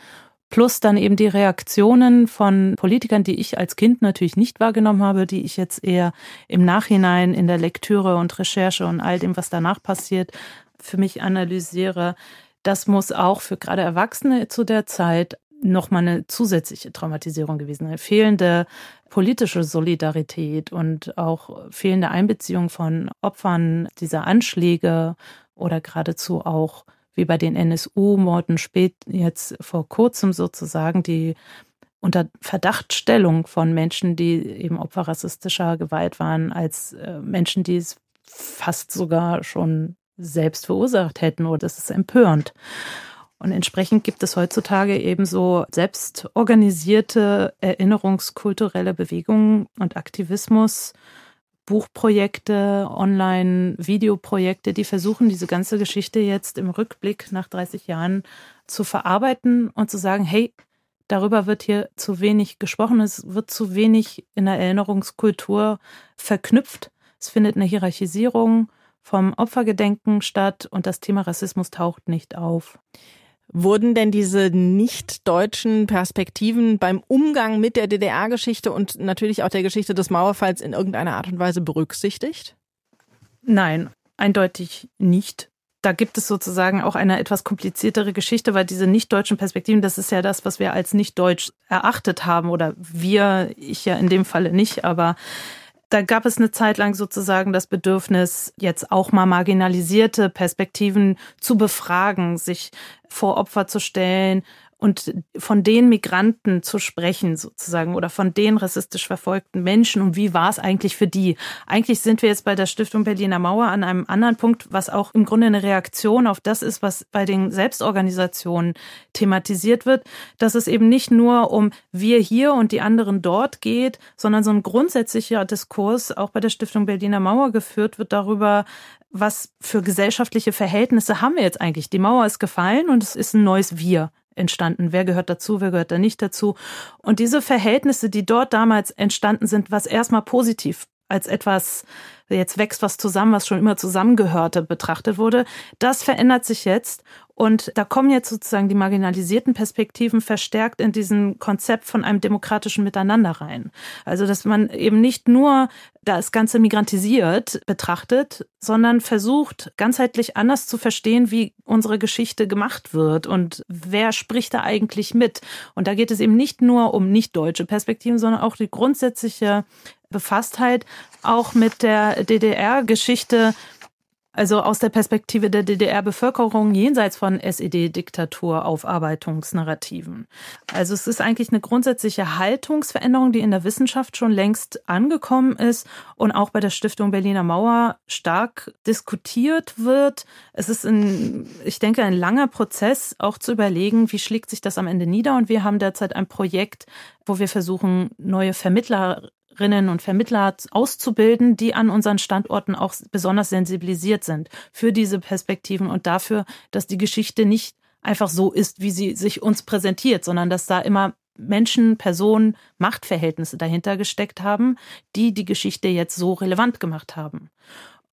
plus dann eben die Reaktionen von Politikern, die ich als Kind natürlich nicht wahrgenommen habe, die ich jetzt eher im Nachhinein in der Lektüre und Recherche und all dem, was danach passiert, für mich analysiere. Das muss auch für gerade Erwachsene zu der Zeit nochmal eine zusätzliche Traumatisierung gewesen sein. Fehlende politische Solidarität und auch fehlende Einbeziehung von Opfern dieser Anschläge oder geradezu auch wie bei den NSU-Morden spät jetzt vor kurzem sozusagen die unter Verdachtstellung von Menschen, die eben Opfer rassistischer Gewalt waren, als äh, Menschen, die es fast sogar schon selbst verursacht hätten. Oder das ist empörend. Und entsprechend gibt es heutzutage eben so selbstorganisierte erinnerungskulturelle Bewegungen und Aktivismus, Buchprojekte, Online-Videoprojekte, die versuchen, diese ganze Geschichte jetzt im Rückblick nach 30 Jahren zu verarbeiten und zu sagen, hey, darüber wird hier zu wenig gesprochen, es wird zu wenig in der Erinnerungskultur verknüpft. Es findet eine Hierarchisierung vom Opfergedenken statt und das Thema Rassismus taucht nicht auf. Wurden denn diese nicht-deutschen Perspektiven beim Umgang mit der DDR-Geschichte und natürlich auch der Geschichte des Mauerfalls in irgendeiner Art und Weise berücksichtigt? Nein, eindeutig nicht. Da gibt es sozusagen auch eine etwas kompliziertere Geschichte, weil diese nicht-deutschen Perspektiven, das ist ja das, was wir als nicht-deutsch erachtet haben oder wir, ich ja in dem Falle nicht, aber da gab es eine Zeit lang sozusagen das Bedürfnis, jetzt auch mal marginalisierte Perspektiven zu befragen, sich vor Opfer zu stellen, und von den Migranten zu sprechen sozusagen oder von den rassistisch verfolgten Menschen und wie war es eigentlich für die? Eigentlich sind wir jetzt bei der Stiftung Berliner Mauer an einem anderen Punkt, was auch im Grunde eine Reaktion auf das ist, was bei den Selbstorganisationen thematisiert wird, dass es eben nicht nur um wir hier und die anderen dort geht, sondern so ein grundsätzlicher Diskurs auch bei der Stiftung Berliner Mauer geführt wird darüber, was für gesellschaftliche Verhältnisse haben wir jetzt eigentlich? Die Mauer ist gefallen und es ist ein neues Wir entstanden. Wer gehört dazu, wer gehört da nicht dazu? Und diese Verhältnisse, die dort damals entstanden sind, was erstmal positiv als etwas, jetzt wächst was zusammen, was schon immer zusammengehörte, betrachtet wurde, das verändert sich jetzt und da kommen jetzt sozusagen die marginalisierten Perspektiven verstärkt in diesen Konzept von einem demokratischen Miteinander rein. Also, dass man eben nicht nur das Ganze migrantisiert betrachtet, sondern versucht, ganzheitlich anders zu verstehen, wie unsere Geschichte gemacht wird und wer spricht da eigentlich mit. Und da geht es eben nicht nur um nicht deutsche Perspektiven, sondern auch die grundsätzliche Befasstheit auch mit der DDR-Geschichte also aus der Perspektive der DDR-Bevölkerung jenseits von SED-Diktatur, Aufarbeitungsnarrativen. Also es ist eigentlich eine grundsätzliche Haltungsveränderung, die in der Wissenschaft schon längst angekommen ist und auch bei der Stiftung Berliner Mauer stark diskutiert wird. Es ist ein, ich denke, ein langer Prozess, auch zu überlegen, wie schlägt sich das am Ende nieder. Und wir haben derzeit ein Projekt, wo wir versuchen, neue Vermittler Vermittlerinnen und Vermittler auszubilden, die an unseren Standorten auch besonders sensibilisiert sind für diese Perspektiven und dafür, dass die Geschichte nicht einfach so ist, wie sie sich uns präsentiert, sondern dass da immer Menschen, Personen, Machtverhältnisse dahinter gesteckt haben, die die Geschichte jetzt so relevant gemacht haben.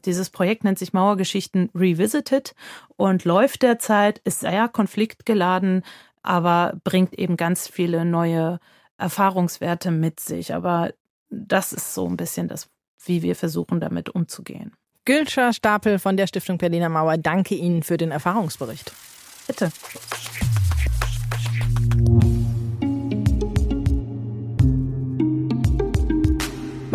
Dieses Projekt nennt sich Mauergeschichten Revisited und läuft derzeit, ist sehr konfliktgeladen, aber bringt eben ganz viele neue Erfahrungswerte mit sich. Aber das ist so ein bisschen das, wie wir versuchen, damit umzugehen. Gülscher Stapel von der Stiftung Berliner Mauer, danke Ihnen für den Erfahrungsbericht. Bitte.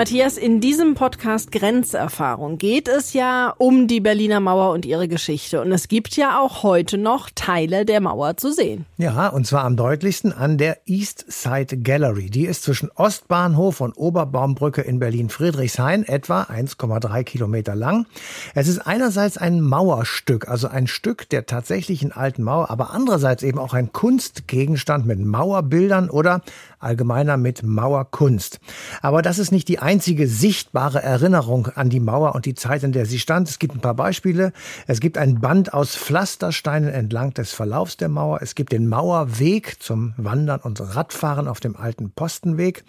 Matthias, in diesem Podcast Grenzerfahrung geht es ja um die Berliner Mauer und ihre Geschichte. Und es gibt ja auch heute noch Teile der Mauer zu sehen. Ja, und zwar am deutlichsten an der East Side Gallery. Die ist zwischen Ostbahnhof und Oberbaumbrücke in Berlin-Friedrichshain etwa 1,3 Kilometer lang. Es ist einerseits ein Mauerstück, also ein Stück der tatsächlichen alten Mauer, aber andererseits eben auch ein Kunstgegenstand mit Mauerbildern oder allgemeiner mit Mauerkunst. Aber das ist nicht die einzige sichtbare Erinnerung an die Mauer und die Zeit, in der sie stand. Es gibt ein paar Beispiele. Es gibt ein Band aus Pflastersteinen entlang des Verlaufs der Mauer. Es gibt den Mauerweg zum Wandern und Radfahren auf dem alten Postenweg.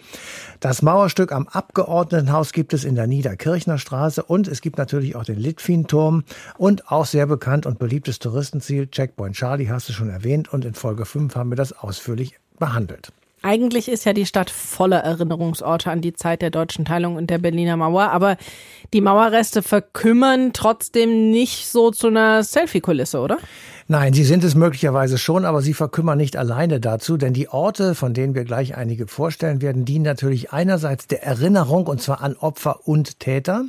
Das Mauerstück am Abgeordnetenhaus gibt es in der Niederkirchner Straße und es gibt natürlich auch den Litfin-Turm und auch sehr bekannt und beliebtes Touristenziel Checkpoint Charlie hast du schon erwähnt und in Folge 5 haben wir das ausführlich behandelt. Eigentlich ist ja die Stadt voller Erinnerungsorte an die Zeit der deutschen Teilung und der Berliner Mauer, aber die Mauerreste verkümmern trotzdem nicht so zu einer Selfie-Kulisse, oder? Nein, sie sind es möglicherweise schon, aber sie verkümmern nicht alleine dazu, denn die Orte, von denen wir gleich einige vorstellen werden, dienen natürlich einerseits der Erinnerung und zwar an Opfer und Täter,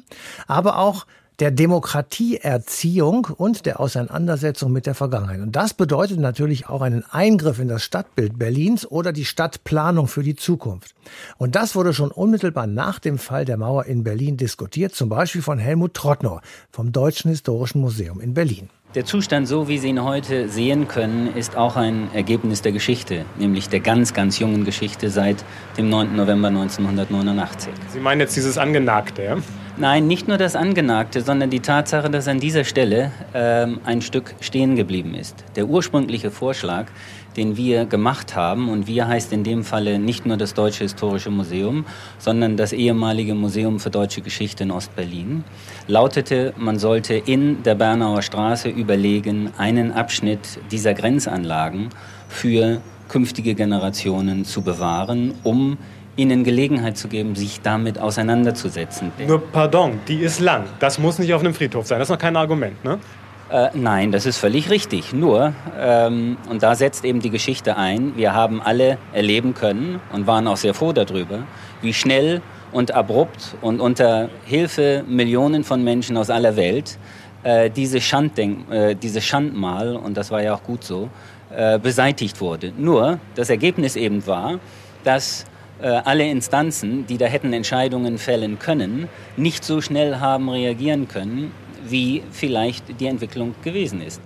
aber auch der Demokratieerziehung und der Auseinandersetzung mit der Vergangenheit. Und das bedeutet natürlich auch einen Eingriff in das Stadtbild Berlins oder die Stadtplanung für die Zukunft. Und das wurde schon unmittelbar nach dem Fall der Mauer in Berlin diskutiert, zum Beispiel von Helmut Trottner vom Deutschen Historischen Museum in Berlin. Der Zustand, so wie Sie ihn heute sehen können, ist auch ein Ergebnis der Geschichte, nämlich der ganz, ganz jungen Geschichte seit dem 9. November 1989. Sie meinen jetzt dieses Angenagte, ja? Nein, nicht nur das Angenagte, sondern die Tatsache, dass an dieser Stelle ähm, ein Stück stehen geblieben ist. Der ursprüngliche Vorschlag, den wir gemacht haben, und wir heißt in dem Falle nicht nur das Deutsche Historische Museum, sondern das ehemalige Museum für Deutsche Geschichte in Ostberlin, lautete, man sollte in der Bernauer Straße überlegen, einen Abschnitt dieser Grenzanlagen für künftige Generationen zu bewahren, um ihnen Gelegenheit zu geben, sich damit auseinanderzusetzen. Nur pardon, die ist lang. Das muss nicht auf einem Friedhof sein. Das ist noch kein Argument, ne? Äh, nein, das ist völlig richtig. Nur, ähm, und da setzt eben die Geschichte ein, wir haben alle erleben können und waren auch sehr froh darüber, wie schnell und abrupt und unter Hilfe Millionen von Menschen aus aller Welt äh, diese, Schanddenk äh, diese Schandmal, und das war ja auch gut so, äh, beseitigt wurde. Nur, das Ergebnis eben war, dass äh, alle Instanzen, die da hätten Entscheidungen fällen können, nicht so schnell haben reagieren können, wie vielleicht die Entwicklung gewesen ist.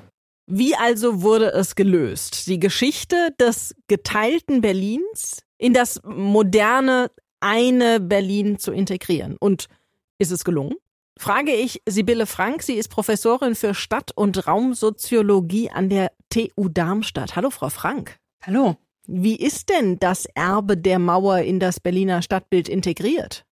Wie also wurde es gelöst? Die Geschichte des geteilten Berlins in das moderne eine Berlin zu integrieren. Und ist es gelungen? Frage ich Sibylle Frank. Sie ist Professorin für Stadt- und Raumsoziologie an der TU Darmstadt. Hallo, Frau Frank. Hallo. Wie ist denn das Erbe der Mauer in das Berliner Stadtbild integriert?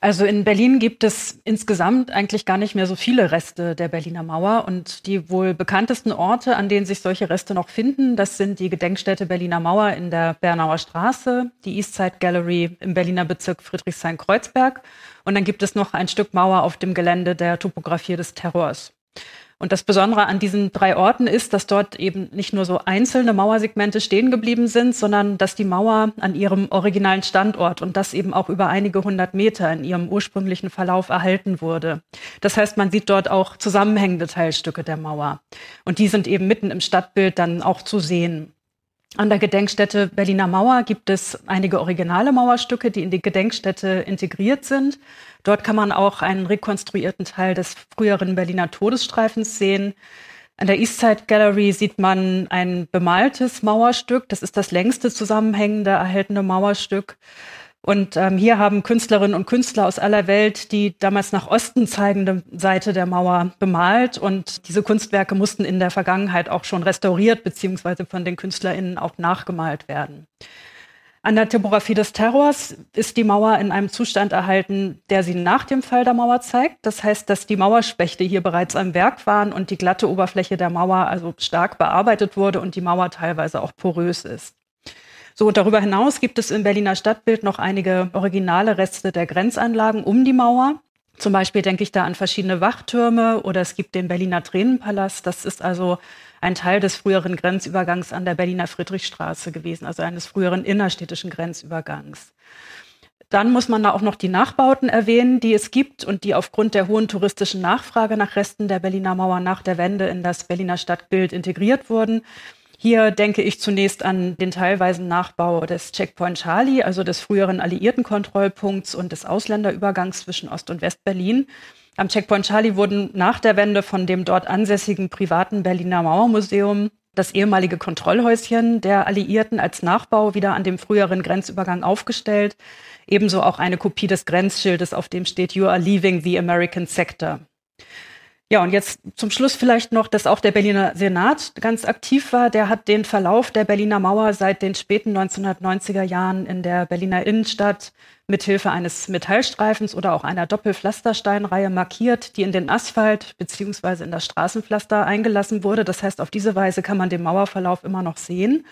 Also in Berlin gibt es insgesamt eigentlich gar nicht mehr so viele Reste der Berliner Mauer. Und die wohl bekanntesten Orte, an denen sich solche Reste noch finden, das sind die Gedenkstätte Berliner Mauer in der Bernauer Straße, die Eastside Gallery im Berliner Bezirk Friedrichshain-Kreuzberg. Und dann gibt es noch ein Stück Mauer auf dem Gelände der Topographie des Terrors. Und das Besondere an diesen drei Orten ist, dass dort eben nicht nur so einzelne Mauersegmente stehen geblieben sind, sondern dass die Mauer an ihrem originalen Standort und das eben auch über einige hundert Meter in ihrem ursprünglichen Verlauf erhalten wurde. Das heißt, man sieht dort auch zusammenhängende Teilstücke der Mauer. Und die sind eben mitten im Stadtbild dann auch zu sehen. An der Gedenkstätte Berliner Mauer gibt es einige originale Mauerstücke, die in die Gedenkstätte integriert sind. Dort kann man auch einen rekonstruierten Teil des früheren Berliner Todesstreifens sehen. An der Eastside Gallery sieht man ein bemaltes Mauerstück. Das ist das längste zusammenhängende erhaltene Mauerstück. Und ähm, hier haben Künstlerinnen und Künstler aus aller Welt die damals nach Osten zeigende Seite der Mauer bemalt. Und diese Kunstwerke mussten in der Vergangenheit auch schon restauriert beziehungsweise von den KünstlerInnen auch nachgemalt werden. An der Topografie des Terrors ist die Mauer in einem Zustand erhalten, der sie nach dem Fall der Mauer zeigt. Das heißt, dass die Mauerspechte hier bereits am Werk waren und die glatte Oberfläche der Mauer also stark bearbeitet wurde und die Mauer teilweise auch porös ist. So, darüber hinaus gibt es im Berliner Stadtbild noch einige originale Reste der Grenzanlagen um die Mauer. Zum Beispiel denke ich da an verschiedene Wachtürme oder es gibt den Berliner Tränenpalast. Das ist also ein Teil des früheren Grenzübergangs an der Berliner Friedrichstraße gewesen, also eines früheren innerstädtischen Grenzübergangs. Dann muss man da auch noch die Nachbauten erwähnen, die es gibt und die aufgrund der hohen touristischen Nachfrage nach Resten der Berliner Mauer nach der Wende in das Berliner Stadtbild integriert wurden. Hier denke ich zunächst an den teilweisen Nachbau des Checkpoint Charlie, also des früheren alliierten Kontrollpunkts und des Ausländerübergangs zwischen Ost- und Westberlin. Am Checkpoint Charlie wurden nach der Wende von dem dort ansässigen privaten Berliner Mauermuseum das ehemalige Kontrollhäuschen der Alliierten als Nachbau wieder an dem früheren Grenzübergang aufgestellt. Ebenso auch eine Kopie des Grenzschildes, auf dem steht You are leaving the American Sector. Ja, und jetzt zum Schluss vielleicht noch, dass auch der Berliner Senat ganz aktiv war. Der hat den Verlauf der Berliner Mauer seit den späten 1990er Jahren in der Berliner Innenstadt mithilfe eines Metallstreifens oder auch einer Doppelpflastersteinreihe markiert, die in den Asphalt beziehungsweise in das Straßenpflaster eingelassen wurde. Das heißt, auf diese Weise kann man den Mauerverlauf immer noch sehen.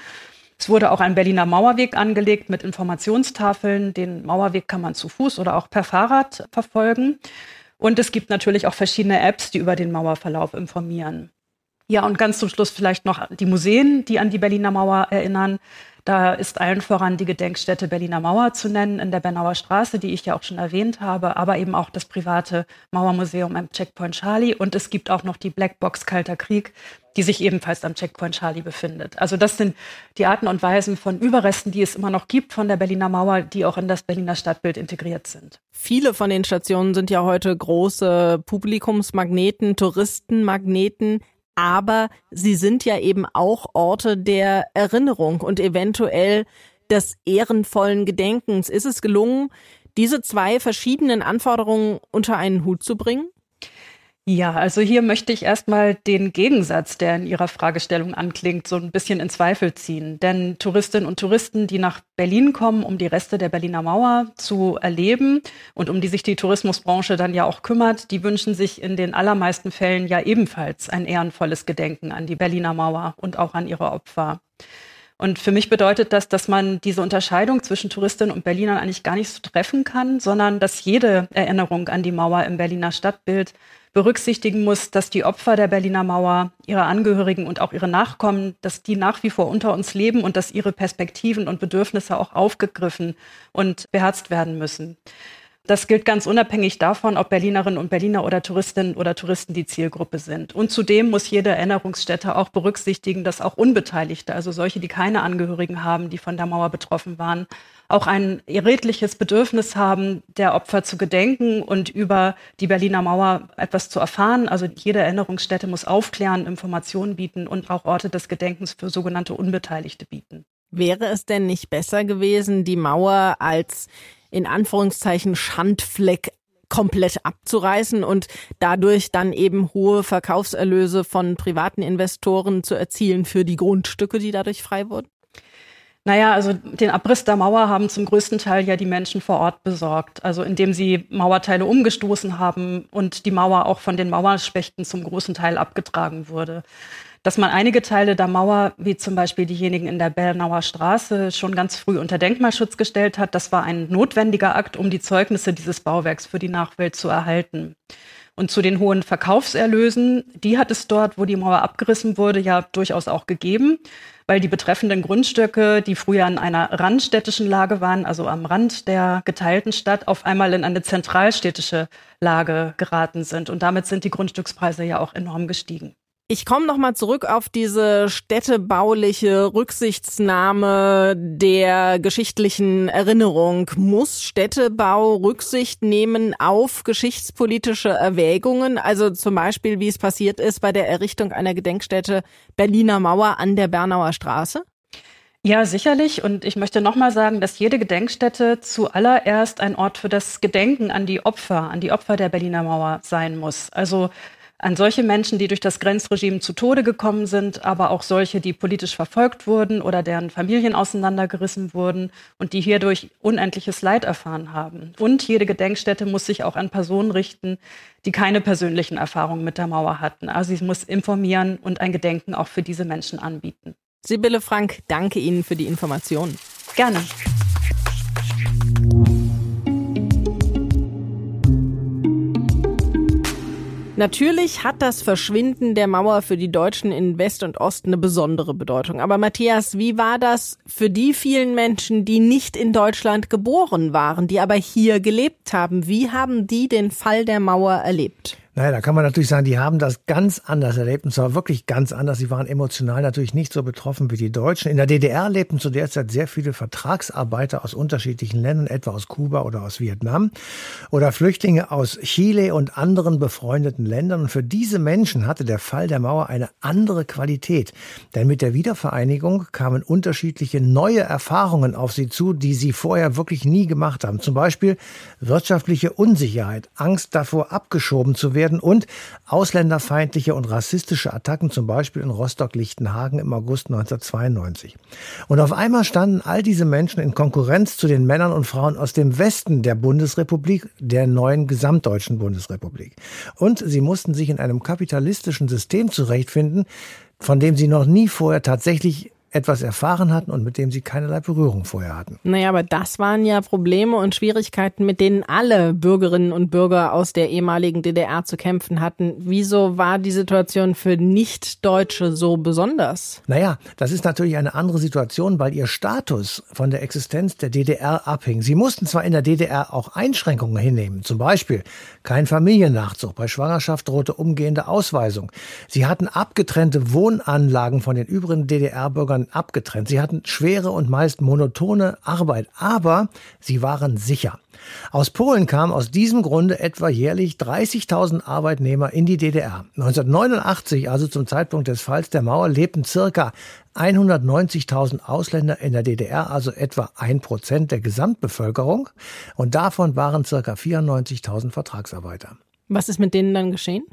Es wurde auch ein Berliner Mauerweg angelegt mit Informationstafeln. Den Mauerweg kann man zu Fuß oder auch per Fahrrad verfolgen. Und es gibt natürlich auch verschiedene Apps, die über den Mauerverlauf informieren. Ja, und ganz zum Schluss vielleicht noch die Museen, die an die Berliner Mauer erinnern. Da ist allen voran die Gedenkstätte Berliner Mauer zu nennen in der Bernauer Straße, die ich ja auch schon erwähnt habe, aber eben auch das private Mauermuseum am Checkpoint Charlie. Und es gibt auch noch die Blackbox Kalter Krieg, die sich ebenfalls am Checkpoint Charlie befindet. Also das sind die Arten und Weisen von Überresten, die es immer noch gibt von der Berliner Mauer, die auch in das Berliner Stadtbild integriert sind. Viele von den Stationen sind ja heute große Publikumsmagneten, Touristenmagneten aber sie sind ja eben auch Orte der Erinnerung und eventuell des ehrenvollen Gedenkens. Ist es gelungen, diese zwei verschiedenen Anforderungen unter einen Hut zu bringen? Ja, also hier möchte ich erstmal den Gegensatz, der in Ihrer Fragestellung anklingt, so ein bisschen in Zweifel ziehen. Denn Touristinnen und Touristen, die nach Berlin kommen, um die Reste der Berliner Mauer zu erleben und um die sich die Tourismusbranche dann ja auch kümmert, die wünschen sich in den allermeisten Fällen ja ebenfalls ein ehrenvolles Gedenken an die Berliner Mauer und auch an ihre Opfer. Und für mich bedeutet das, dass man diese Unterscheidung zwischen Touristinnen und Berlinern eigentlich gar nicht so treffen kann, sondern dass jede Erinnerung an die Mauer im Berliner Stadtbild berücksichtigen muss, dass die Opfer der Berliner Mauer, ihre Angehörigen und auch ihre Nachkommen, dass die nach wie vor unter uns leben und dass ihre Perspektiven und Bedürfnisse auch aufgegriffen und beherzt werden müssen. Das gilt ganz unabhängig davon, ob Berlinerinnen und Berliner oder Touristinnen oder Touristen die Zielgruppe sind. Und zudem muss jede Erinnerungsstätte auch berücksichtigen, dass auch Unbeteiligte, also solche, die keine Angehörigen haben, die von der Mauer betroffen waren, auch ein redliches Bedürfnis haben, der Opfer zu gedenken und über die Berliner Mauer etwas zu erfahren. Also jede Erinnerungsstätte muss aufklären, Informationen bieten und auch Orte des Gedenkens für sogenannte Unbeteiligte bieten. Wäre es denn nicht besser gewesen, die Mauer als in Anführungszeichen Schandfleck komplett abzureißen und dadurch dann eben hohe Verkaufserlöse von privaten Investoren zu erzielen für die Grundstücke, die dadurch frei wurden? Naja, also den Abriss der Mauer haben zum größten Teil ja die Menschen vor Ort besorgt. Also indem sie Mauerteile umgestoßen haben und die Mauer auch von den Mauerspechten zum großen Teil abgetragen wurde dass man einige Teile der Mauer, wie zum Beispiel diejenigen in der Bernauer Straße, schon ganz früh unter Denkmalschutz gestellt hat. Das war ein notwendiger Akt, um die Zeugnisse dieses Bauwerks für die Nachwelt zu erhalten. Und zu den hohen Verkaufserlösen, die hat es dort, wo die Mauer abgerissen wurde, ja durchaus auch gegeben, weil die betreffenden Grundstücke, die früher in einer randstädtischen Lage waren, also am Rand der geteilten Stadt, auf einmal in eine zentralstädtische Lage geraten sind. Und damit sind die Grundstückspreise ja auch enorm gestiegen. Ich komme noch mal zurück auf diese städtebauliche Rücksichtsnahme der geschichtlichen Erinnerung. Muss Städtebau Rücksicht nehmen auf geschichtspolitische Erwägungen? Also zum Beispiel, wie es passiert ist bei der Errichtung einer Gedenkstätte Berliner Mauer an der Bernauer Straße? Ja, sicherlich. Und ich möchte nochmal sagen, dass jede Gedenkstätte zuallererst ein Ort für das Gedenken an die Opfer, an die Opfer der Berliner Mauer sein muss. Also an solche Menschen, die durch das Grenzregime zu Tode gekommen sind, aber auch solche, die politisch verfolgt wurden oder deren Familien auseinandergerissen wurden und die hierdurch unendliches Leid erfahren haben. Und jede Gedenkstätte muss sich auch an Personen richten, die keine persönlichen Erfahrungen mit der Mauer hatten. Also sie muss informieren und ein Gedenken auch für diese Menschen anbieten. Sibylle Frank, danke Ihnen für die Informationen. Gerne. Natürlich hat das Verschwinden der Mauer für die Deutschen in West und Ost eine besondere Bedeutung. Aber Matthias, wie war das für die vielen Menschen, die nicht in Deutschland geboren waren, die aber hier gelebt haben? Wie haben die den Fall der Mauer erlebt? Naja, da kann man natürlich sagen, die haben das ganz anders erlebt und zwar wirklich ganz anders. Sie waren emotional natürlich nicht so betroffen wie die Deutschen. In der DDR lebten zu der Zeit sehr viele Vertragsarbeiter aus unterschiedlichen Ländern, etwa aus Kuba oder aus Vietnam oder Flüchtlinge aus Chile und anderen befreundeten Ländern. Und für diese Menschen hatte der Fall der Mauer eine andere Qualität. Denn mit der Wiedervereinigung kamen unterschiedliche neue Erfahrungen auf sie zu, die sie vorher wirklich nie gemacht haben. Zum Beispiel wirtschaftliche Unsicherheit, Angst davor abgeschoben zu werden, werden und ausländerfeindliche und rassistische Attacken, zum Beispiel in Rostock-Lichtenhagen im August 1992. Und auf einmal standen all diese Menschen in Konkurrenz zu den Männern und Frauen aus dem Westen der Bundesrepublik, der neuen gesamtdeutschen Bundesrepublik. Und sie mussten sich in einem kapitalistischen System zurechtfinden, von dem sie noch nie vorher tatsächlich etwas erfahren hatten und mit dem sie keinerlei Berührung vorher hatten. Naja, aber das waren ja Probleme und Schwierigkeiten, mit denen alle Bürgerinnen und Bürger aus der ehemaligen DDR zu kämpfen hatten. Wieso war die Situation für Nicht-Deutsche so besonders? Naja, das ist natürlich eine andere Situation, weil ihr Status von der Existenz der DDR abhing. Sie mussten zwar in der DDR auch Einschränkungen hinnehmen, zum Beispiel kein Familiennachzug, bei Schwangerschaft drohte umgehende Ausweisung. Sie hatten abgetrennte Wohnanlagen von den übrigen DDR-Bürgern abgetrennt. Sie hatten schwere und meist monotone Arbeit, aber sie waren sicher. Aus Polen kamen aus diesem Grunde etwa jährlich 30.000 Arbeitnehmer in die DDR. 1989, also zum Zeitpunkt des Falls der Mauer, lebten circa 190.000 Ausländer in der DDR, also etwa ein Prozent der Gesamtbevölkerung. Und davon waren circa 94.000 Vertragsarbeiter. Was ist mit denen dann geschehen?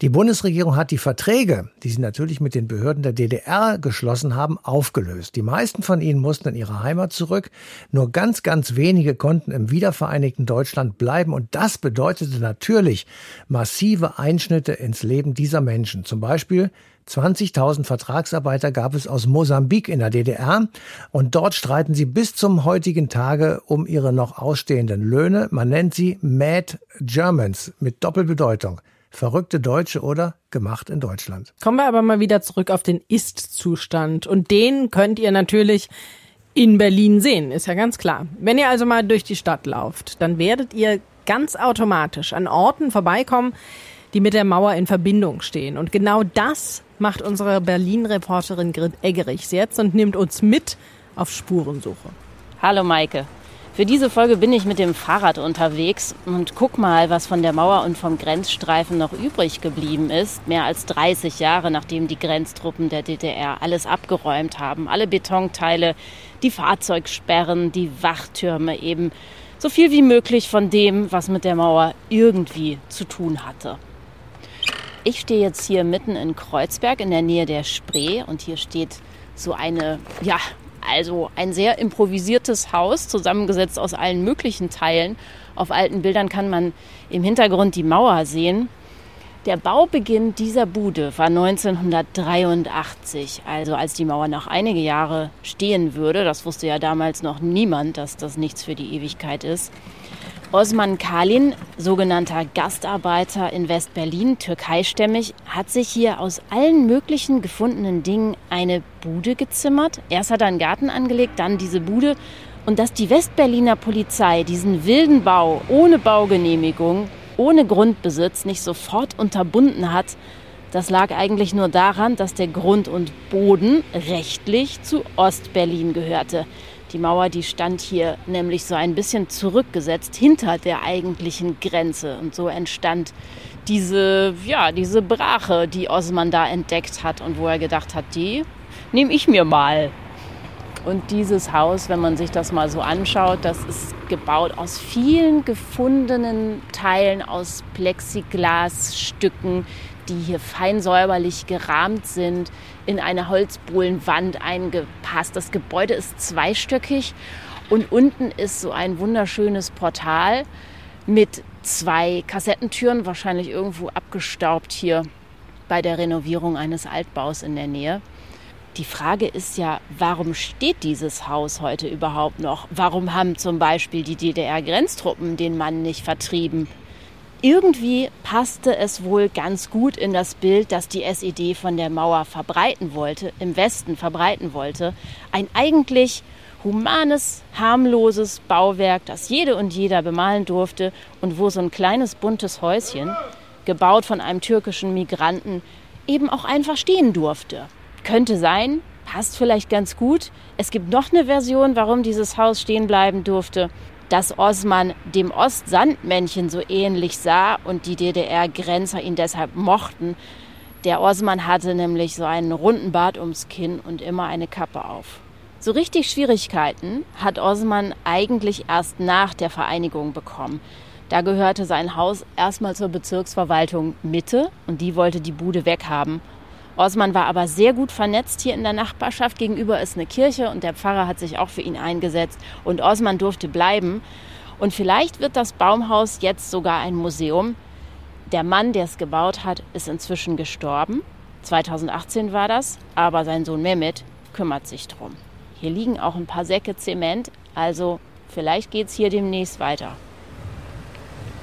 Die Bundesregierung hat die Verträge, die sie natürlich mit den Behörden der DDR geschlossen haben, aufgelöst. Die meisten von ihnen mussten in ihre Heimat zurück. Nur ganz, ganz wenige konnten im wiedervereinigten Deutschland bleiben. Und das bedeutete natürlich massive Einschnitte ins Leben dieser Menschen. Zum Beispiel 20.000 Vertragsarbeiter gab es aus Mosambik in der DDR und dort streiten sie bis zum heutigen Tage um ihre noch ausstehenden Löhne. Man nennt sie Mad Germans mit Doppelbedeutung. Verrückte Deutsche oder gemacht in Deutschland. Kommen wir aber mal wieder zurück auf den Ist-Zustand und den könnt ihr natürlich in Berlin sehen, ist ja ganz klar. Wenn ihr also mal durch die Stadt lauft, dann werdet ihr ganz automatisch an Orten vorbeikommen, die mit der Mauer in Verbindung stehen. Und genau das macht unsere Berlin-Reporterin Grit Eggerichs jetzt und nimmt uns mit auf Spurensuche. Hallo Maike. Für diese Folge bin ich mit dem Fahrrad unterwegs und guck mal, was von der Mauer und vom Grenzstreifen noch übrig geblieben ist. Mehr als 30 Jahre nachdem die Grenztruppen der DDR alles abgeräumt haben. Alle Betonteile, die Fahrzeugsperren, die Wachtürme eben. So viel wie möglich von dem, was mit der Mauer irgendwie zu tun hatte. Ich stehe jetzt hier mitten in Kreuzberg in der Nähe der Spree und hier steht so eine, ja, also ein sehr improvisiertes Haus, zusammengesetzt aus allen möglichen Teilen. Auf alten Bildern kann man im Hintergrund die Mauer sehen. Der Baubeginn dieser Bude war 1983, also als die Mauer noch einige Jahre stehen würde. Das wusste ja damals noch niemand, dass das nichts für die Ewigkeit ist. Osman Kalin, sogenannter Gastarbeiter in West-Berlin, türkeistämmig, hat sich hier aus allen möglichen gefundenen Dingen eine Bude gezimmert. Erst hat er einen Garten angelegt, dann diese Bude. Und dass die West-Berliner Polizei diesen wilden Bau ohne Baugenehmigung, ohne Grundbesitz nicht sofort unterbunden hat, das lag eigentlich nur daran, dass der Grund und Boden rechtlich zu Ost-Berlin gehörte. Die Mauer, die stand hier nämlich so ein bisschen zurückgesetzt hinter der eigentlichen Grenze. Und so entstand diese, ja, diese Brache, die Osman da entdeckt hat und wo er gedacht hat, die nehme ich mir mal. Und dieses Haus, wenn man sich das mal so anschaut, das ist gebaut aus vielen gefundenen Teilen aus Plexiglasstücken, die hier fein säuberlich gerahmt sind, in eine Holzbohlenwand eingepasst. Das Gebäude ist zweistöckig und unten ist so ein wunderschönes Portal mit zwei Kassettentüren, wahrscheinlich irgendwo abgestaubt hier bei der Renovierung eines Altbaus in der Nähe. Die Frage ist ja, warum steht dieses Haus heute überhaupt noch? Warum haben zum Beispiel die DDR-Grenztruppen den Mann nicht vertrieben? Irgendwie passte es wohl ganz gut in das Bild, das die SED von der Mauer verbreiten wollte, im Westen verbreiten wollte. Ein eigentlich humanes, harmloses Bauwerk, das jede und jeder bemalen durfte und wo so ein kleines buntes Häuschen, gebaut von einem türkischen Migranten, eben auch einfach stehen durfte. Könnte sein, passt vielleicht ganz gut. Es gibt noch eine Version, warum dieses Haus stehen bleiben durfte dass Osman dem Ostsandmännchen so ähnlich sah und die DDR-Grenzer ihn deshalb mochten. Der Osman hatte nämlich so einen runden Bart ums Kinn und immer eine Kappe auf. So richtig Schwierigkeiten hat Osman eigentlich erst nach der Vereinigung bekommen. Da gehörte sein Haus erstmal zur Bezirksverwaltung Mitte und die wollte die Bude weghaben Osman war aber sehr gut vernetzt hier in der Nachbarschaft. Gegenüber ist eine Kirche und der Pfarrer hat sich auch für ihn eingesetzt. Und Osman durfte bleiben. Und vielleicht wird das Baumhaus jetzt sogar ein Museum. Der Mann, der es gebaut hat, ist inzwischen gestorben. 2018 war das, aber sein Sohn Mehmet kümmert sich drum. Hier liegen auch ein paar Säcke Zement, also vielleicht geht es hier demnächst weiter.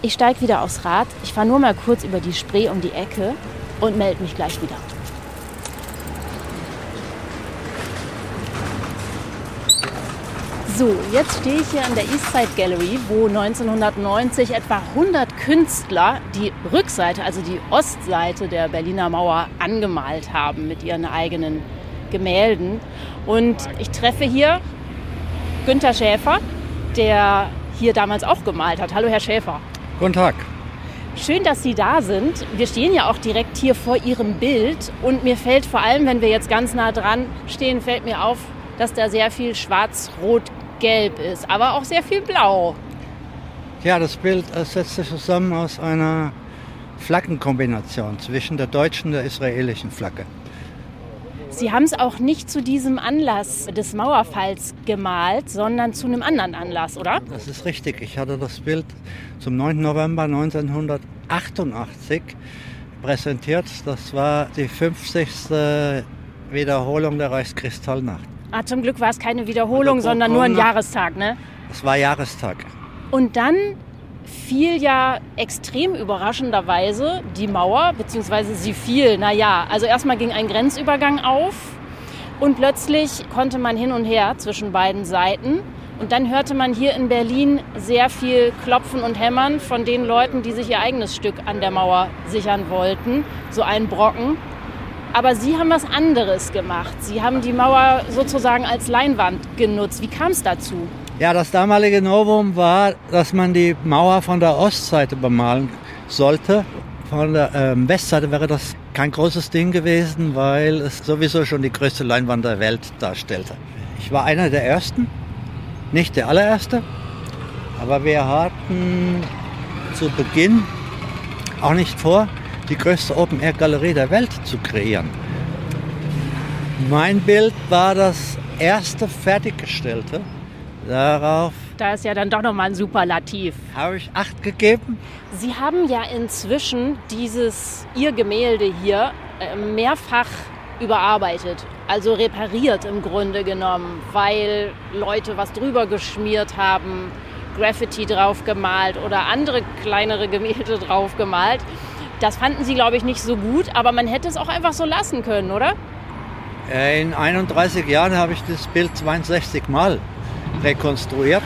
Ich steige wieder aufs Rad, ich fahre nur mal kurz über die Spree um die Ecke und melde mich gleich wieder. So, jetzt stehe ich hier an der Eastside Gallery, wo 1990 etwa 100 Künstler die Rückseite, also die Ostseite der Berliner Mauer angemalt haben mit ihren eigenen Gemälden. Und ich treffe hier Günter Schäfer, der hier damals auch gemalt hat. Hallo, Herr Schäfer. Guten Tag. Schön, dass Sie da sind. Wir stehen ja auch direkt hier vor Ihrem Bild. Und mir fällt vor allem, wenn wir jetzt ganz nah dran stehen, fällt mir auf, dass da sehr viel schwarz-rot-gelb ist, aber auch sehr viel blau. Ja, das Bild setzt sich zusammen aus einer Flaggenkombination zwischen der deutschen und der israelischen Flagge. Sie haben es auch nicht zu diesem Anlass des Mauerfalls gemalt, sondern zu einem anderen Anlass, oder? Das ist richtig. Ich hatte das Bild zum 9. November 1988 präsentiert. Das war die 50. Wiederholung der Reichskristallnacht. Ah, zum Glück war es keine Wiederholung, sondern nur ein Jahrestag, ne? Es war Jahrestag. Und dann fiel ja extrem überraschenderweise die Mauer, beziehungsweise sie fiel, naja, also erstmal ging ein Grenzübergang auf und plötzlich konnte man hin und her zwischen beiden Seiten. Und dann hörte man hier in Berlin sehr viel Klopfen und Hämmern von den Leuten, die sich ihr eigenes Stück an der Mauer sichern wollten, so ein Brocken. Aber Sie haben was anderes gemacht. Sie haben die Mauer sozusagen als Leinwand genutzt. Wie kam es dazu? Ja, das damalige Novum war, dass man die Mauer von der Ostseite bemalen sollte. Von der ähm, Westseite wäre das kein großes Ding gewesen, weil es sowieso schon die größte Leinwand der Welt darstellte. Ich war einer der Ersten, nicht der allererste, aber wir hatten zu Beginn auch nicht vor, die größte Open-Air-Galerie der Welt zu kreieren. Mein Bild war das erste fertiggestellte. Darauf da ist ja dann doch nochmal ein Superlativ. Habe ich acht gegeben? Sie haben ja inzwischen dieses Ihr Gemälde hier äh, mehrfach überarbeitet, also repariert im Grunde genommen, weil Leute was drüber geschmiert haben, Graffiti drauf gemalt oder andere kleinere Gemälde drauf gemalt. Das fanden Sie, glaube ich, nicht so gut, aber man hätte es auch einfach so lassen können, oder? In 31 Jahren habe ich das Bild 62 Mal rekonstruiert.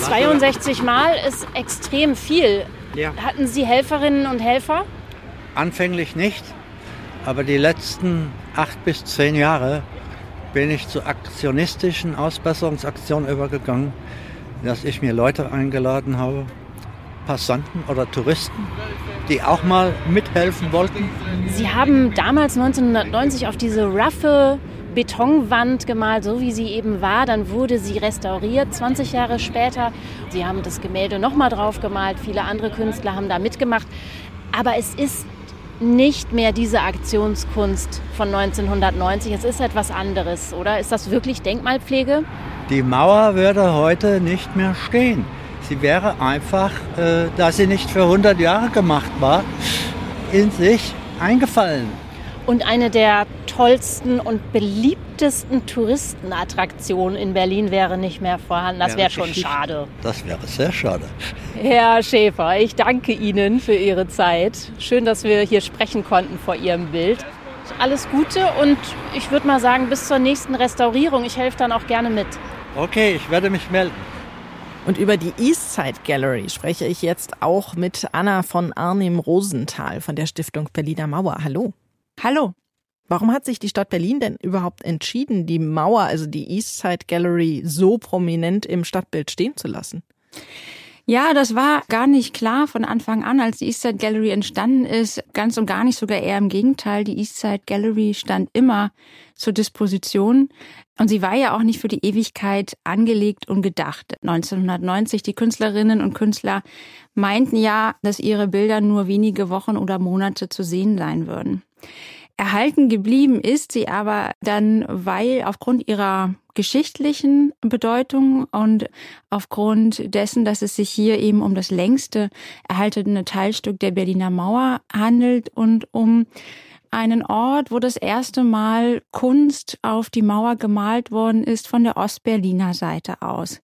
62 Mal ist extrem viel. Ja. Hatten Sie Helferinnen und Helfer? Anfänglich nicht, aber die letzten acht bis zehn Jahre bin ich zu aktionistischen Ausbesserungsaktionen übergegangen, dass ich mir Leute eingeladen habe, Passanten oder Touristen, die auch mal mithelfen wollten. Sie haben damals 1990 auf diese raffe Betonwand gemalt, so wie sie eben war. Dann wurde sie restauriert 20 Jahre später. Sie haben das Gemälde nochmal drauf gemalt. Viele andere Künstler haben da mitgemacht. Aber es ist nicht mehr diese Aktionskunst von 1990. Es ist etwas anderes, oder? Ist das wirklich Denkmalpflege? Die Mauer würde heute nicht mehr stehen. Sie wäre einfach, äh, da sie nicht für 100 Jahre gemacht war, in sich eingefallen. Und eine der tollsten und beliebtesten Touristenattraktionen in Berlin wäre nicht mehr vorhanden. Das wäre schon schade. Das wäre sehr schade. Herr Schäfer, ich danke Ihnen für Ihre Zeit. Schön, dass wir hier sprechen konnten vor Ihrem Bild. Alles Gute und ich würde mal sagen, bis zur nächsten Restaurierung. Ich helfe dann auch gerne mit. Okay, ich werde mich melden. Und über die Eastside Gallery spreche ich jetzt auch mit Anna von Arnim Rosenthal von der Stiftung Berliner Mauer. Hallo. Hallo. Warum hat sich die Stadt Berlin denn überhaupt entschieden, die Mauer, also die Eastside Gallery, so prominent im Stadtbild stehen zu lassen? Ja, das war gar nicht klar von Anfang an, als die Eastside Gallery entstanden ist. Ganz und gar nicht, sogar eher im Gegenteil. Die Eastside Gallery stand immer zur Disposition. Und sie war ja auch nicht für die Ewigkeit angelegt und gedacht. 1990, die Künstlerinnen und Künstler meinten ja, dass ihre Bilder nur wenige Wochen oder Monate zu sehen sein würden. Erhalten geblieben ist sie aber dann, weil aufgrund ihrer geschichtlichen Bedeutung und aufgrund dessen, dass es sich hier eben um das längste erhaltene Teilstück der Berliner Mauer handelt und um einen Ort, wo das erste Mal Kunst auf die Mauer gemalt worden ist von der Ostberliner Seite aus.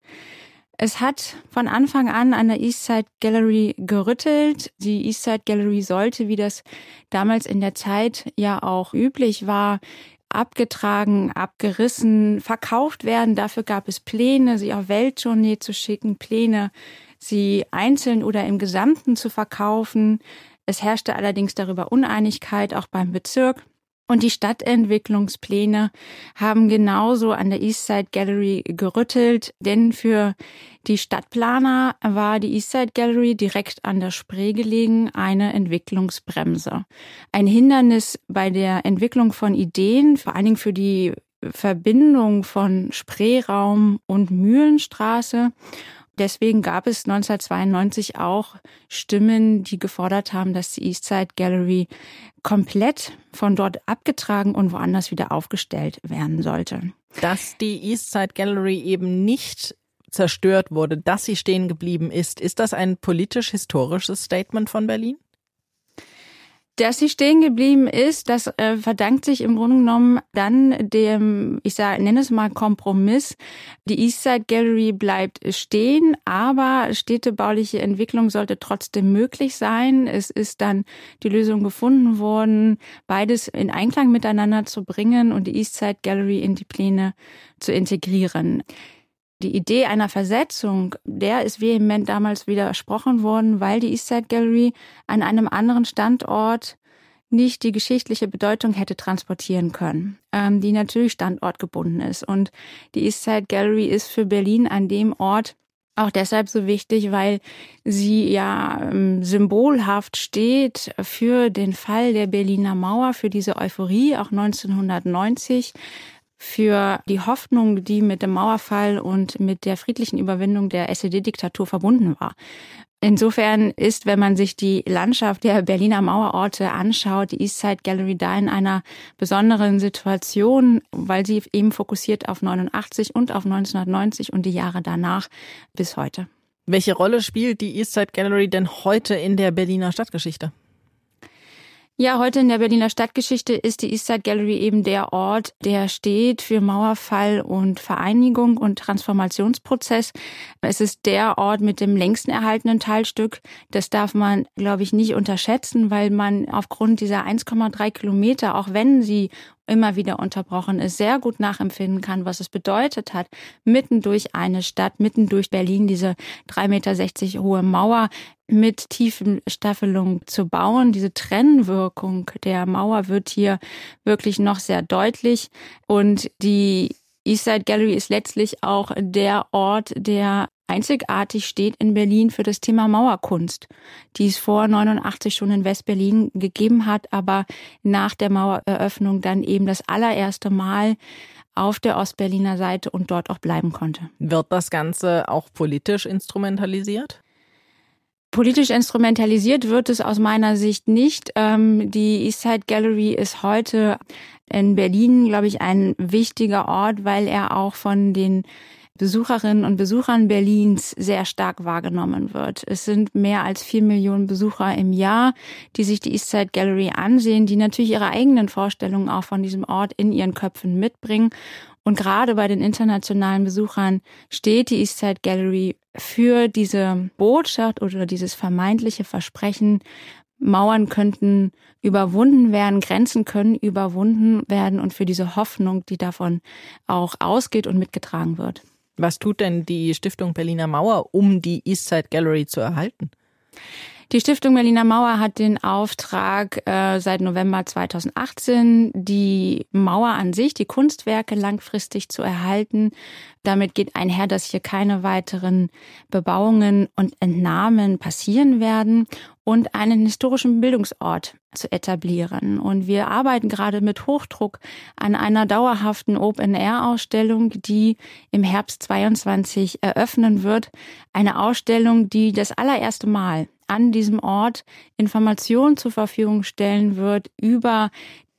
Es hat von Anfang an an der Eastside Gallery gerüttelt. Die Eastside Gallery sollte, wie das damals in der Zeit ja auch üblich war, abgetragen, abgerissen, verkauft werden. Dafür gab es Pläne, sie auf Welttournee zu schicken, Pläne, sie einzeln oder im Gesamten zu verkaufen. Es herrschte allerdings darüber Uneinigkeit, auch beim Bezirk. Und die Stadtentwicklungspläne haben genauso an der Eastside Gallery gerüttelt, denn für die Stadtplaner war die Eastside Gallery direkt an der Spree gelegen eine Entwicklungsbremse. Ein Hindernis bei der Entwicklung von Ideen, vor allen Dingen für die Verbindung von Spreeraum und Mühlenstraße. Deswegen gab es 1992 auch Stimmen, die gefordert haben, dass die Eastside Gallery komplett von dort abgetragen und woanders wieder aufgestellt werden sollte. Dass die Eastside Gallery eben nicht zerstört wurde, dass sie stehen geblieben ist, ist das ein politisch-historisches Statement von Berlin? Dass sie stehen geblieben ist, das äh, verdankt sich im Grunde genommen dann dem, ich sage, nenne es mal Kompromiss. Die Eastside Gallery bleibt stehen, aber städtebauliche Entwicklung sollte trotzdem möglich sein. Es ist dann die Lösung gefunden worden, beides in Einklang miteinander zu bringen und die Eastside Gallery in die Pläne zu integrieren. Die Idee einer Versetzung, der ist vehement damals widersprochen worden, weil die Eastside Gallery an einem anderen Standort nicht die geschichtliche Bedeutung hätte transportieren können, ähm, die natürlich standortgebunden ist. Und die Eastside Gallery ist für Berlin an dem Ort auch deshalb so wichtig, weil sie ja ähm, symbolhaft steht für den Fall der Berliner Mauer, für diese Euphorie auch 1990 für die Hoffnung, die mit dem Mauerfall und mit der friedlichen Überwindung der SED-Diktatur verbunden war. Insofern ist, wenn man sich die Landschaft der Berliner Mauerorte anschaut, die Eastside Gallery da in einer besonderen Situation, weil sie eben fokussiert auf 89 und auf 1990 und die Jahre danach bis heute. Welche Rolle spielt die Eastside Gallery denn heute in der Berliner Stadtgeschichte? Ja, heute in der Berliner Stadtgeschichte ist die Eastside Gallery eben der Ort, der steht für Mauerfall und Vereinigung und Transformationsprozess. Es ist der Ort mit dem längsten erhaltenen Teilstück. Das darf man, glaube ich, nicht unterschätzen, weil man aufgrund dieser 1,3 Kilometer, auch wenn sie immer wieder unterbrochen ist, sehr gut nachempfinden kann, was es bedeutet hat, mitten durch eine Stadt, mitten durch Berlin diese 3,60 Meter hohe Mauer mit tiefen Staffelung zu bauen. Diese Trennwirkung der Mauer wird hier wirklich noch sehr deutlich und die Eastside Gallery ist letztlich auch der Ort, der einzigartig steht in Berlin für das Thema Mauerkunst, die es vor 89 schon in West-Berlin gegeben hat, aber nach der Mauereröffnung dann eben das allererste Mal auf der Ostberliner Seite und dort auch bleiben konnte. Wird das Ganze auch politisch instrumentalisiert? Politisch instrumentalisiert wird es aus meiner Sicht nicht. Ähm, die Eastside Gallery ist heute in Berlin, glaube ich, ein wichtiger Ort, weil er auch von den Besucherinnen und Besuchern Berlins sehr stark wahrgenommen wird. Es sind mehr als vier Millionen Besucher im Jahr, die sich die Eastside Gallery ansehen, die natürlich ihre eigenen Vorstellungen auch von diesem Ort in ihren Köpfen mitbringen. Und gerade bei den internationalen Besuchern steht die Eastside Gallery für diese Botschaft oder dieses vermeintliche Versprechen, Mauern könnten überwunden werden, Grenzen können überwunden werden und für diese Hoffnung, die davon auch ausgeht und mitgetragen wird. Was tut denn die Stiftung Berliner Mauer, um die Eastside Gallery zu erhalten? Die Stiftung Berliner Mauer hat den Auftrag, äh, seit November 2018 die Mauer an sich, die Kunstwerke langfristig zu erhalten. Damit geht einher, dass hier keine weiteren Bebauungen und Entnahmen passieren werden und einen historischen Bildungsort zu etablieren. Und wir arbeiten gerade mit Hochdruck an einer dauerhaften Open-Air-Ausstellung, die im Herbst 22 eröffnen wird. Eine Ausstellung, die das allererste Mal an diesem Ort Informationen zur Verfügung stellen wird über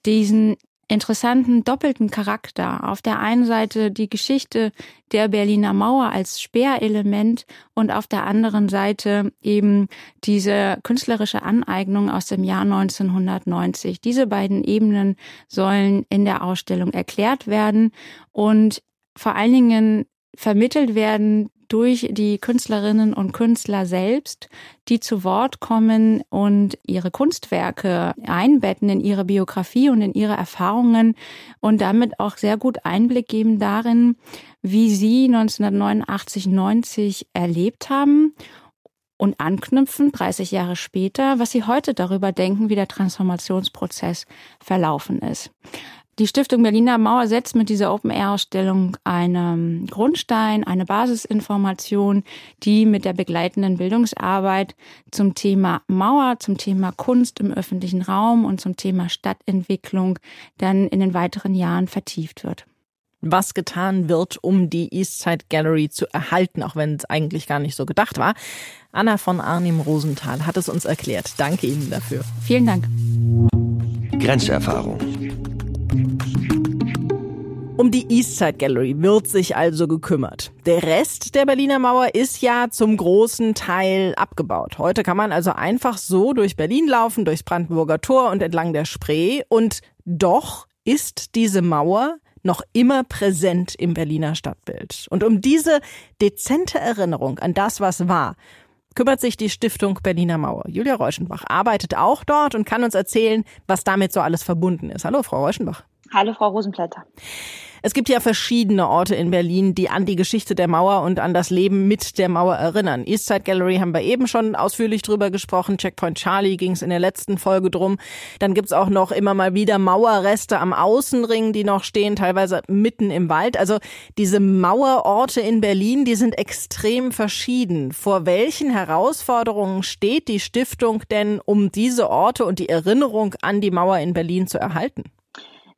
diesen interessanten doppelten Charakter. Auf der einen Seite die Geschichte der Berliner Mauer als Sperrelement und auf der anderen Seite eben diese künstlerische Aneignung aus dem Jahr 1990. Diese beiden Ebenen sollen in der Ausstellung erklärt werden und vor allen Dingen vermittelt werden durch die Künstlerinnen und Künstler selbst, die zu Wort kommen und ihre Kunstwerke einbetten in ihre Biografie und in ihre Erfahrungen und damit auch sehr gut Einblick geben darin, wie sie 1989, 90 erlebt haben und anknüpfen, 30 Jahre später, was sie heute darüber denken, wie der Transformationsprozess verlaufen ist. Die Stiftung Berliner Mauer setzt mit dieser Open-Air-Ausstellung einen Grundstein, eine Basisinformation, die mit der begleitenden Bildungsarbeit zum Thema Mauer, zum Thema Kunst im öffentlichen Raum und zum Thema Stadtentwicklung dann in den weiteren Jahren vertieft wird was getan wird, um die Eastside Gallery zu erhalten, auch wenn es eigentlich gar nicht so gedacht war. Anna von Arnim Rosenthal hat es uns erklärt. Danke Ihnen dafür. Vielen Dank. Grenzerfahrung. Um die Eastside Gallery wird sich also gekümmert. Der Rest der Berliner Mauer ist ja zum großen Teil abgebaut. Heute kann man also einfach so durch Berlin laufen, durchs Brandenburger Tor und entlang der Spree. Und doch ist diese Mauer noch immer präsent im Berliner Stadtbild. Und um diese dezente Erinnerung an das, was war, kümmert sich die Stiftung Berliner Mauer. Julia Reuschenbach arbeitet auch dort und kann uns erzählen, was damit so alles verbunden ist. Hallo, Frau Reuschenbach. Hallo, Frau Rosenblätter. Es gibt ja verschiedene Orte in Berlin, die an die Geschichte der Mauer und an das Leben mit der Mauer erinnern. Eastside Gallery haben wir eben schon ausführlich drüber gesprochen. Checkpoint Charlie ging es in der letzten Folge drum. Dann gibt's auch noch immer mal wieder Mauerreste am Außenring, die noch stehen, teilweise mitten im Wald. Also diese Mauerorte in Berlin, die sind extrem verschieden. Vor welchen Herausforderungen steht die Stiftung denn, um diese Orte und die Erinnerung an die Mauer in Berlin zu erhalten?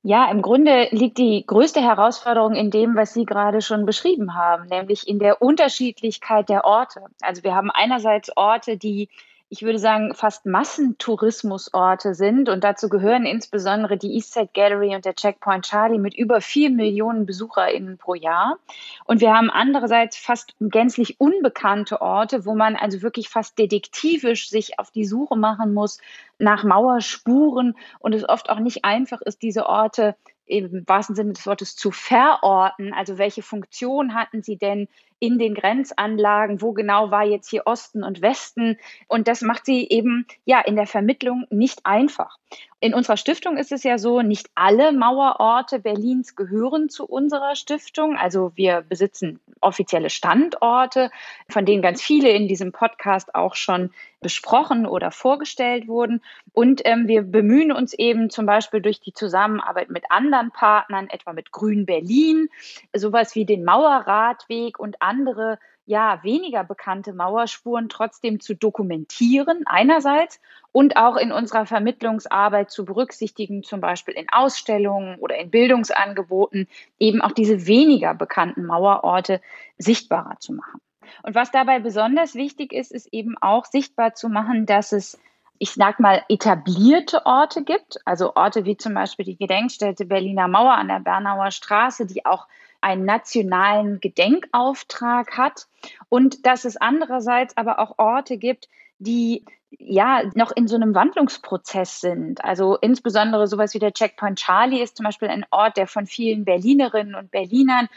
Ja, im Grunde liegt die größte Herausforderung in dem, was Sie gerade schon beschrieben haben, nämlich in der Unterschiedlichkeit der Orte. Also wir haben einerseits Orte, die ich würde sagen, fast Massentourismusorte sind. Und dazu gehören insbesondere die Eastside Gallery und der Checkpoint Charlie mit über vier Millionen BesucherInnen pro Jahr. Und wir haben andererseits fast gänzlich unbekannte Orte, wo man also wirklich fast detektivisch sich auf die Suche machen muss nach Mauerspuren und es oft auch nicht einfach ist, diese Orte im wahrsten Sinne des Wortes zu verorten. Also welche Funktion hatten sie denn in den Grenzanlagen? Wo genau war jetzt hier Osten und Westen? Und das macht sie eben ja in der Vermittlung nicht einfach. In unserer Stiftung ist es ja so, nicht alle Mauerorte Berlins gehören zu unserer Stiftung. Also wir besitzen offizielle Standorte, von denen ganz viele in diesem Podcast auch schon besprochen oder vorgestellt wurden. Und ähm, wir bemühen uns eben zum Beispiel durch die Zusammenarbeit mit anderen Partnern, etwa mit Grün Berlin, sowas wie den Mauerradweg und andere ja, weniger bekannte Mauerspuren trotzdem zu dokumentieren, einerseits, und auch in unserer Vermittlungsarbeit zu berücksichtigen, zum Beispiel in Ausstellungen oder in Bildungsangeboten, eben auch diese weniger bekannten Mauerorte sichtbarer zu machen. Und was dabei besonders wichtig ist, ist eben auch sichtbar zu machen, dass es ich sag mal, etablierte Orte gibt, also Orte wie zum Beispiel die Gedenkstätte Berliner Mauer an der Bernauer Straße, die auch einen nationalen Gedenkauftrag hat und dass es andererseits aber auch Orte gibt, die ja noch in so einem Wandlungsprozess sind. Also insbesondere sowas wie der Checkpoint Charlie ist zum Beispiel ein Ort, der von vielen Berlinerinnen und Berlinern,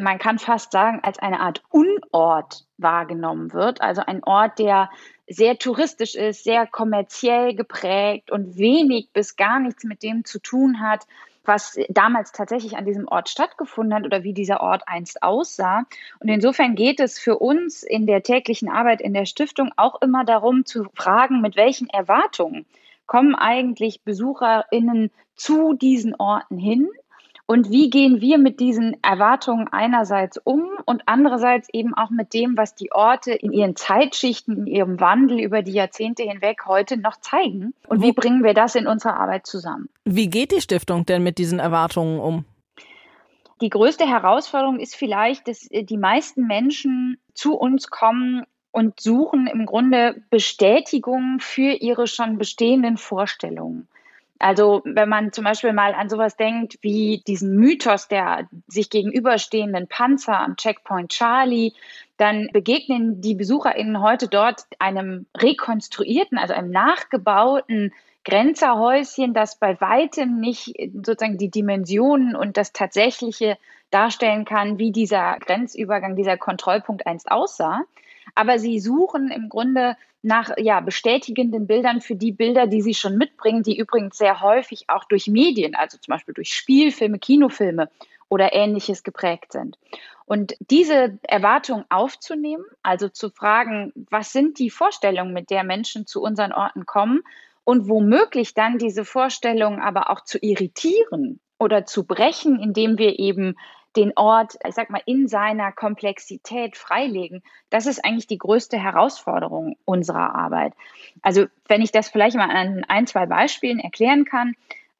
man kann fast sagen, als eine Art Unort wahrgenommen wird. Also ein Ort, der sehr touristisch ist, sehr kommerziell geprägt und wenig bis gar nichts mit dem zu tun hat, was damals tatsächlich an diesem Ort stattgefunden hat oder wie dieser Ort einst aussah. Und insofern geht es für uns in der täglichen Arbeit in der Stiftung auch immer darum zu fragen, mit welchen Erwartungen kommen eigentlich Besucherinnen zu diesen Orten hin und wie gehen wir mit diesen Erwartungen einerseits um und andererseits eben auch mit dem, was die Orte in ihren Zeitschichten, in ihrem Wandel über die Jahrzehnte hinweg heute noch zeigen? Und wie bringen wir das in unserer Arbeit zusammen? Wie geht die Stiftung denn mit diesen Erwartungen um? Die größte Herausforderung ist vielleicht, dass äh, die meisten Menschen zu uns kommen und suchen im Grunde Bestätigung für ihre schon bestehenden Vorstellungen. Also wenn man zum Beispiel mal an sowas denkt wie diesen Mythos der sich gegenüberstehenden Panzer am Checkpoint Charlie, dann begegnen die BesucherInnen heute dort einem rekonstruierten, also einem nachgebauten Grenzerhäuschen, das bei weitem nicht sozusagen die Dimensionen und das Tatsächliche darstellen kann, wie dieser Grenzübergang, dieser Kontrollpunkt einst aussah. Aber sie suchen im Grunde nach ja, bestätigenden Bildern für die Bilder, die sie schon mitbringen, die übrigens sehr häufig auch durch Medien, also zum Beispiel durch Spielfilme, Kinofilme oder ähnliches geprägt sind. Und diese Erwartung aufzunehmen, also zu fragen, was sind die Vorstellungen, mit der Menschen zu unseren Orten kommen und womöglich dann diese Vorstellungen aber auch zu irritieren oder zu brechen, indem wir eben den Ort, ich sag mal, in seiner Komplexität freilegen, das ist eigentlich die größte Herausforderung unserer Arbeit. Also, wenn ich das vielleicht mal an ein, zwei Beispielen erklären kann,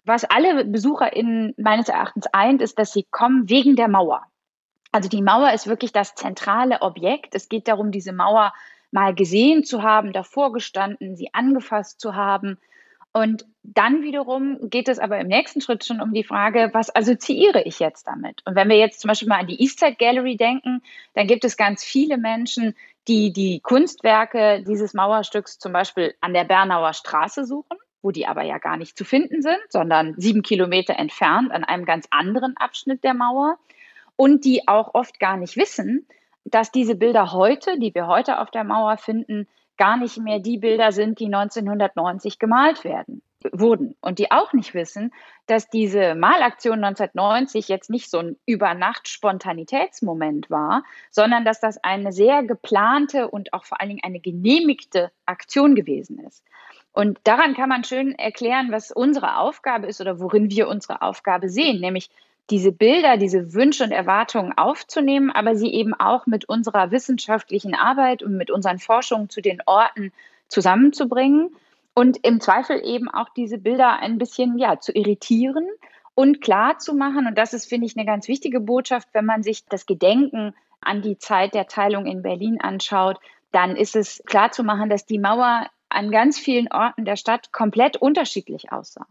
was alle BesucherInnen meines Erachtens eint, ist, dass sie kommen wegen der Mauer. Also die Mauer ist wirklich das zentrale Objekt. Es geht darum, diese Mauer mal gesehen zu haben, davor gestanden, sie angefasst zu haben. Und dann wiederum geht es aber im nächsten Schritt schon um die Frage, was assoziiere ich jetzt damit? Und wenn wir jetzt zum Beispiel mal an die Eastside Gallery denken, dann gibt es ganz viele Menschen, die die Kunstwerke dieses Mauerstücks zum Beispiel an der Bernauer Straße suchen, wo die aber ja gar nicht zu finden sind, sondern sieben Kilometer entfernt an einem ganz anderen Abschnitt der Mauer und die auch oft gar nicht wissen, dass diese Bilder heute, die wir heute auf der Mauer finden, gar nicht mehr die Bilder sind, die 1990 gemalt werden wurden und die auch nicht wissen, dass diese Malaktion 1990 jetzt nicht so ein Übernacht-Spontanitätsmoment war, sondern dass das eine sehr geplante und auch vor allen Dingen eine genehmigte Aktion gewesen ist. Und daran kann man schön erklären, was unsere Aufgabe ist oder worin wir unsere Aufgabe sehen, nämlich diese Bilder, diese Wünsche und Erwartungen aufzunehmen, aber sie eben auch mit unserer wissenschaftlichen Arbeit und mit unseren Forschungen zu den Orten zusammenzubringen und im Zweifel eben auch diese Bilder ein bisschen ja zu irritieren und klar zu machen. Und das ist, finde ich, eine ganz wichtige Botschaft, wenn man sich das Gedenken an die Zeit der Teilung in Berlin anschaut, dann ist es klar zu machen, dass die Mauer an ganz vielen Orten der Stadt komplett unterschiedlich aussah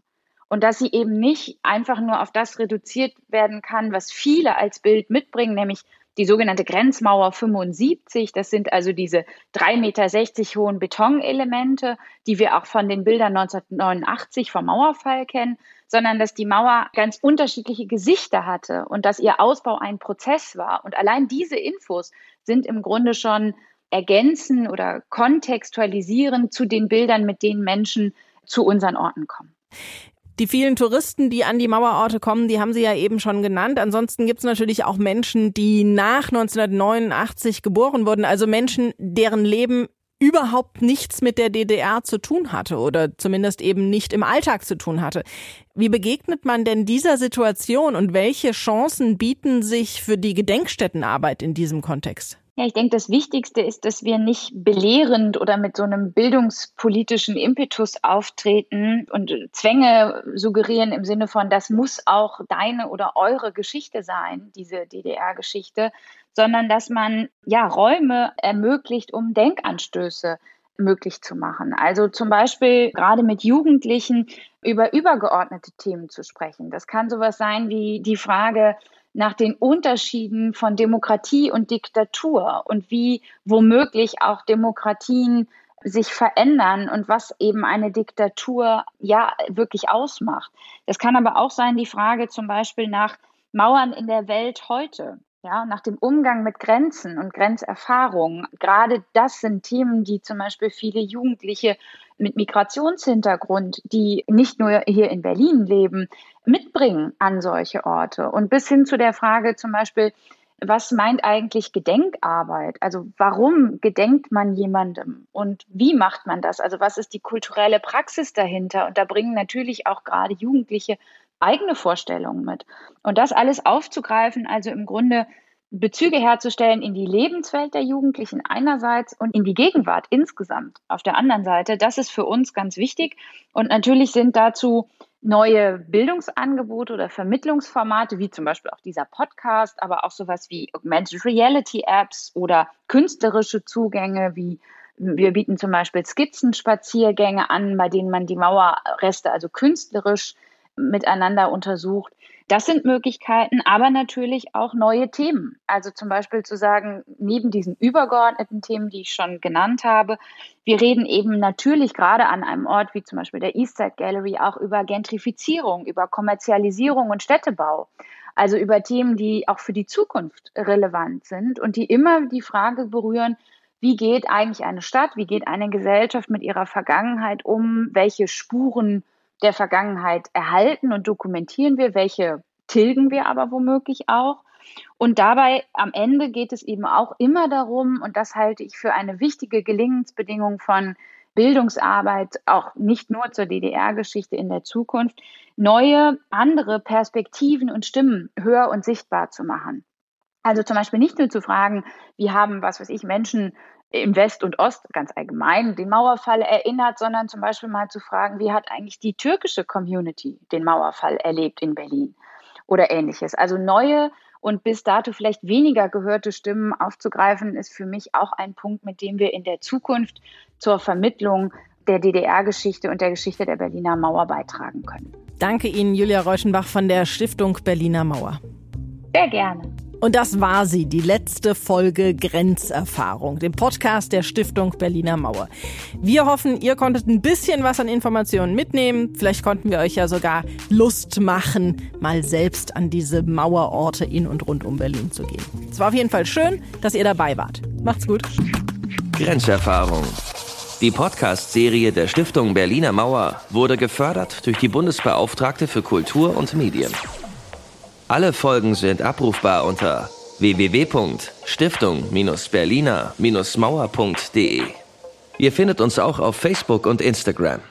und dass sie eben nicht einfach nur auf das reduziert werden kann, was viele als Bild mitbringen, nämlich die sogenannte Grenzmauer 75. Das sind also diese 3,60 Meter hohen Betonelemente, die wir auch von den Bildern 1989 vom Mauerfall kennen, sondern dass die Mauer ganz unterschiedliche Gesichter hatte und dass ihr Ausbau ein Prozess war. Und allein diese Infos sind im Grunde schon ergänzen oder kontextualisieren zu den Bildern, mit denen Menschen zu unseren Orten kommen. Die vielen Touristen, die an die Mauerorte kommen, die haben Sie ja eben schon genannt. Ansonsten gibt es natürlich auch Menschen, die nach 1989 geboren wurden, also Menschen, deren Leben überhaupt nichts mit der DDR zu tun hatte oder zumindest eben nicht im Alltag zu tun hatte. Wie begegnet man denn dieser Situation und welche Chancen bieten sich für die Gedenkstättenarbeit in diesem Kontext? Ja, ich denke, das Wichtigste ist, dass wir nicht belehrend oder mit so einem bildungspolitischen Impetus auftreten und Zwänge suggerieren im Sinne von, das muss auch deine oder eure Geschichte sein, diese DDR-Geschichte, sondern dass man ja Räume ermöglicht, um Denkanstöße möglich zu machen. Also zum Beispiel gerade mit Jugendlichen über übergeordnete Themen zu sprechen. Das kann sowas sein wie die Frage, nach den Unterschieden von Demokratie und Diktatur und wie womöglich auch Demokratien sich verändern und was eben eine Diktatur ja wirklich ausmacht. Das kann aber auch sein die Frage zum Beispiel nach Mauern in der Welt heute. Ja, nach dem Umgang mit Grenzen und Grenzerfahrungen. Gerade das sind Themen, die zum Beispiel viele Jugendliche mit Migrationshintergrund, die nicht nur hier in Berlin leben, mitbringen an solche Orte. Und bis hin zu der Frage zum Beispiel, was meint eigentlich Gedenkarbeit? Also warum gedenkt man jemandem und wie macht man das? Also was ist die kulturelle Praxis dahinter? Und da bringen natürlich auch gerade Jugendliche eigene Vorstellungen mit. Und das alles aufzugreifen, also im Grunde Bezüge herzustellen in die Lebenswelt der Jugendlichen einerseits und in die Gegenwart insgesamt auf der anderen Seite, das ist für uns ganz wichtig. Und natürlich sind dazu neue Bildungsangebote oder Vermittlungsformate, wie zum Beispiel auch dieser Podcast, aber auch sowas wie Augmented Reality Apps oder künstlerische Zugänge wie wir bieten zum Beispiel Skizzenspaziergänge an, bei denen man die Mauerreste also künstlerisch miteinander untersucht. Das sind Möglichkeiten, aber natürlich auch neue Themen. Also zum Beispiel zu sagen, neben diesen übergeordneten Themen, die ich schon genannt habe, wir reden eben natürlich gerade an einem Ort wie zum Beispiel der Eastside Gallery auch über Gentrifizierung, über Kommerzialisierung und Städtebau. Also über Themen, die auch für die Zukunft relevant sind und die immer die Frage berühren, wie geht eigentlich eine Stadt, wie geht eine Gesellschaft mit ihrer Vergangenheit um, welche Spuren der Vergangenheit erhalten und dokumentieren wir, welche tilgen wir aber womöglich auch. Und dabei am Ende geht es eben auch immer darum, und das halte ich für eine wichtige Gelingensbedingung von Bildungsarbeit, auch nicht nur zur DDR-Geschichte in der Zukunft, neue, andere Perspektiven und Stimmen hör- und sichtbar zu machen. Also zum Beispiel nicht nur zu fragen, wie haben, was weiß ich, Menschen im West und Ost ganz allgemein den Mauerfall erinnert, sondern zum Beispiel mal zu fragen, wie hat eigentlich die türkische Community den Mauerfall erlebt in Berlin oder ähnliches. Also neue und bis dato vielleicht weniger gehörte Stimmen aufzugreifen, ist für mich auch ein Punkt, mit dem wir in der Zukunft zur Vermittlung der DDR-Geschichte und der Geschichte der Berliner Mauer beitragen können. Danke Ihnen, Julia Reuschenbach von der Stiftung Berliner Mauer. Sehr gerne. Und das war sie, die letzte Folge Grenzerfahrung, dem Podcast der Stiftung Berliner Mauer. Wir hoffen, ihr konntet ein bisschen was an Informationen mitnehmen. Vielleicht konnten wir euch ja sogar Lust machen, mal selbst an diese Mauerorte in und rund um Berlin zu gehen. Es war auf jeden Fall schön, dass ihr dabei wart. Macht's gut. Grenzerfahrung. Die Podcast-Serie der Stiftung Berliner Mauer wurde gefördert durch die Bundesbeauftragte für Kultur und Medien. Alle Folgen sind abrufbar unter www.stiftung-berliner-mauer.de. Ihr findet uns auch auf Facebook und Instagram.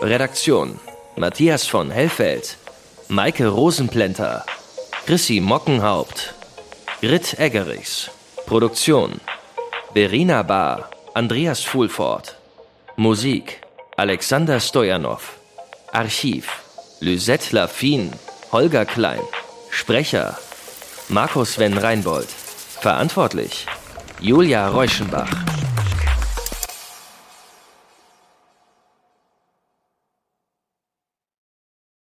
Redaktion Matthias von Hellfeld, Maike Rosenplenter, Chrissy Mockenhaupt, Grit Eggerichs. Produktion Verena Bar, Andreas Fulford. Musik Alexander Stojanov. Archiv Lysette Lafine Holger Klein. Sprecher Markus Sven Reinbold. Verantwortlich Julia Reuschenbach.